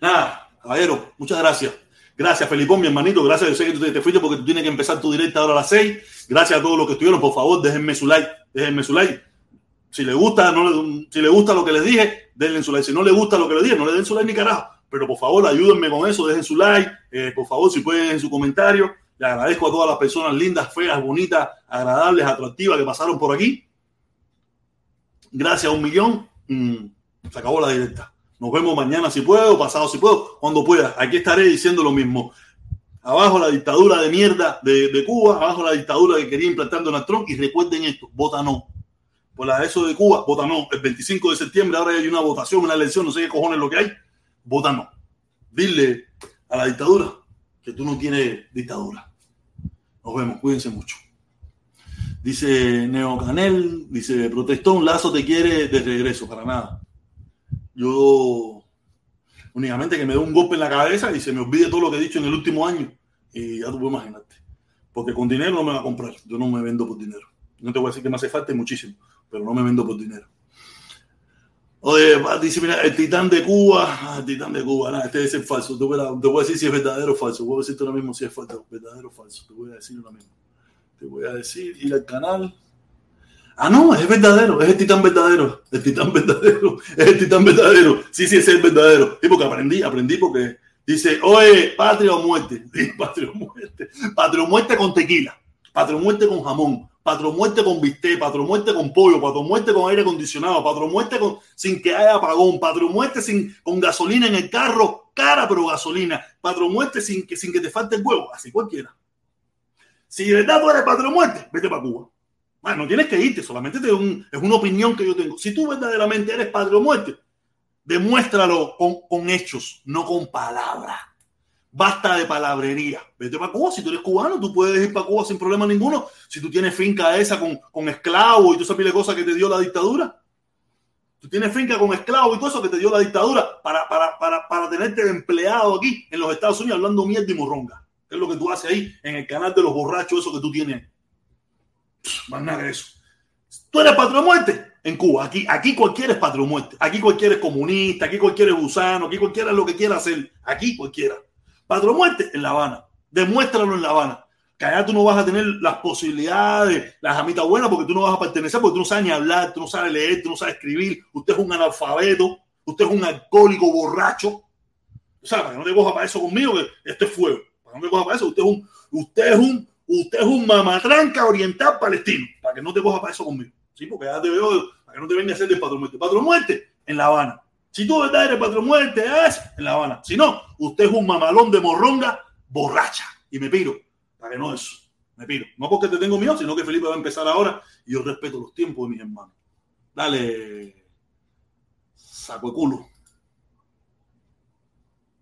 Nada, caballero, muchas gracias. Gracias, Felipón, mi hermanito. Gracias, yo sé que tú te, fuiste porque tú tienes que empezar tu directa ahora a las 6. Gracias a todos los que estuvieron. Por favor, déjenme su like. Déjenme su like. Si les gusta, si le gusta lo que les dije, denle su like. Si no les gusta lo que les dije, no le den su like ni carajo pero por favor ayúdenme con eso, dejen su like, eh, por favor si pueden en su comentario. Le agradezco a todas las personas lindas, feas, bonitas, agradables, atractivas que pasaron por aquí. Gracias a un millón. Mm, se acabó la directa. Nos vemos mañana si puedo, pasado si puedo, cuando pueda. Aquí estaré diciendo lo mismo. Abajo la dictadura de mierda de, Cuba, abajo la dictadura que quería implantar Donald Trump. Y recuerden esto, vota no. Por la de eso de Cuba, vota no. El 25 de septiembre ahora hay una votación, una elección, no sé qué cojones lo que hay vota no. Dile a la dictadura que tú no tienes dictadura. Nos vemos, cuídense mucho. Dice Neo Canel, dice Protestón, Lazo te quiere de regreso, para nada. Yo únicamente que me dé un golpe en la cabeza y se me olvide todo lo que he dicho en el último año. Y ya tú puedes imaginarte. Porque con dinero no me va a comprar. Yo no me vendo por dinero. No te voy a decir que me hace falta muchísimo, pero no me vendo por dinero. Oye, dice, mira, el titán de Cuba, ah, el titán de Cuba, nada, este es el falso. Te voy, a, te voy, a, decir si es verdadero o falso. Voy a decirte ahora mismo si es falso, verdadero o falso. Te voy a decir ahora mismo. Te voy a decir, ir al canal. Ah, no, es verdadero, es el titán verdadero. El titán verdadero, es el titán verdadero. Sí, sí, es el verdadero. Y porque aprendí, aprendí porque dice, oye, patria o muerte. (laughs) patria o muerte. Patria o muerte con tequila. Patria o muerte con jamón patrón muerte con bistec, patrón muerte con pollo, patrón muerte con aire acondicionado, patrón muerte sin que haya apagón, patrón muerte sin, con gasolina en el carro, cara pero gasolina, patrón muerte sin que, sin que te falte el huevo, así cualquiera. Si de verdad tú eres patrón muerte, vete para Cuba. Bueno, no tienes que irte, solamente te es una opinión que yo tengo. Si tú verdaderamente eres padre muerte, demuéstralo con, con hechos, no con palabras. Basta de palabrería. Vete para Cuba. Si tú eres cubano, tú puedes ir para Cuba sin problema ninguno. Si tú tienes finca esa con, con esclavos y tú sabes de cosas que te dio la dictadura. Tú tienes finca con esclavos y todo eso que te dio la dictadura para, para, para, para tenerte empleado aquí en los Estados Unidos hablando mierda y morronga. ¿Qué es lo que tú haces ahí en el canal de los borrachos, eso que tú tienes? Más nada que eso. Tú eres patrón muerte en Cuba. Aquí, aquí cualquiera es patrón muerte. Aquí cualquiera es comunista. Aquí cualquiera es gusano. Aquí cualquiera es lo que quiera hacer. Aquí cualquiera. Patrón muerte en La Habana. Demuéstralo en La Habana. Que allá tú no vas a tener las posibilidades, las amitas buenas, porque tú no vas a pertenecer, porque tú no sabes ni hablar, tú no sabes leer, tú no sabes escribir. Usted es un analfabeto, usted es un alcohólico borracho. O sea, para que no te coja para eso conmigo, que esto es fuego. Para que no te coja para eso, usted es un, usted es un, usted es un mamatranca oriental palestino. Para que no te coja para eso conmigo. Sí, porque ya te veo, para que no te venga a hacer de patrón muerte. Patrón muerte en La Habana. Si tú verdad eres patrón muerte, es en La Habana. Si no, usted es un mamalón de morronga borracha. Y me piro, para que no eso. Me piro. No porque te tengo miedo, sino que Felipe va a empezar ahora y yo respeto los tiempos de mis hermanos. Dale, saco culo.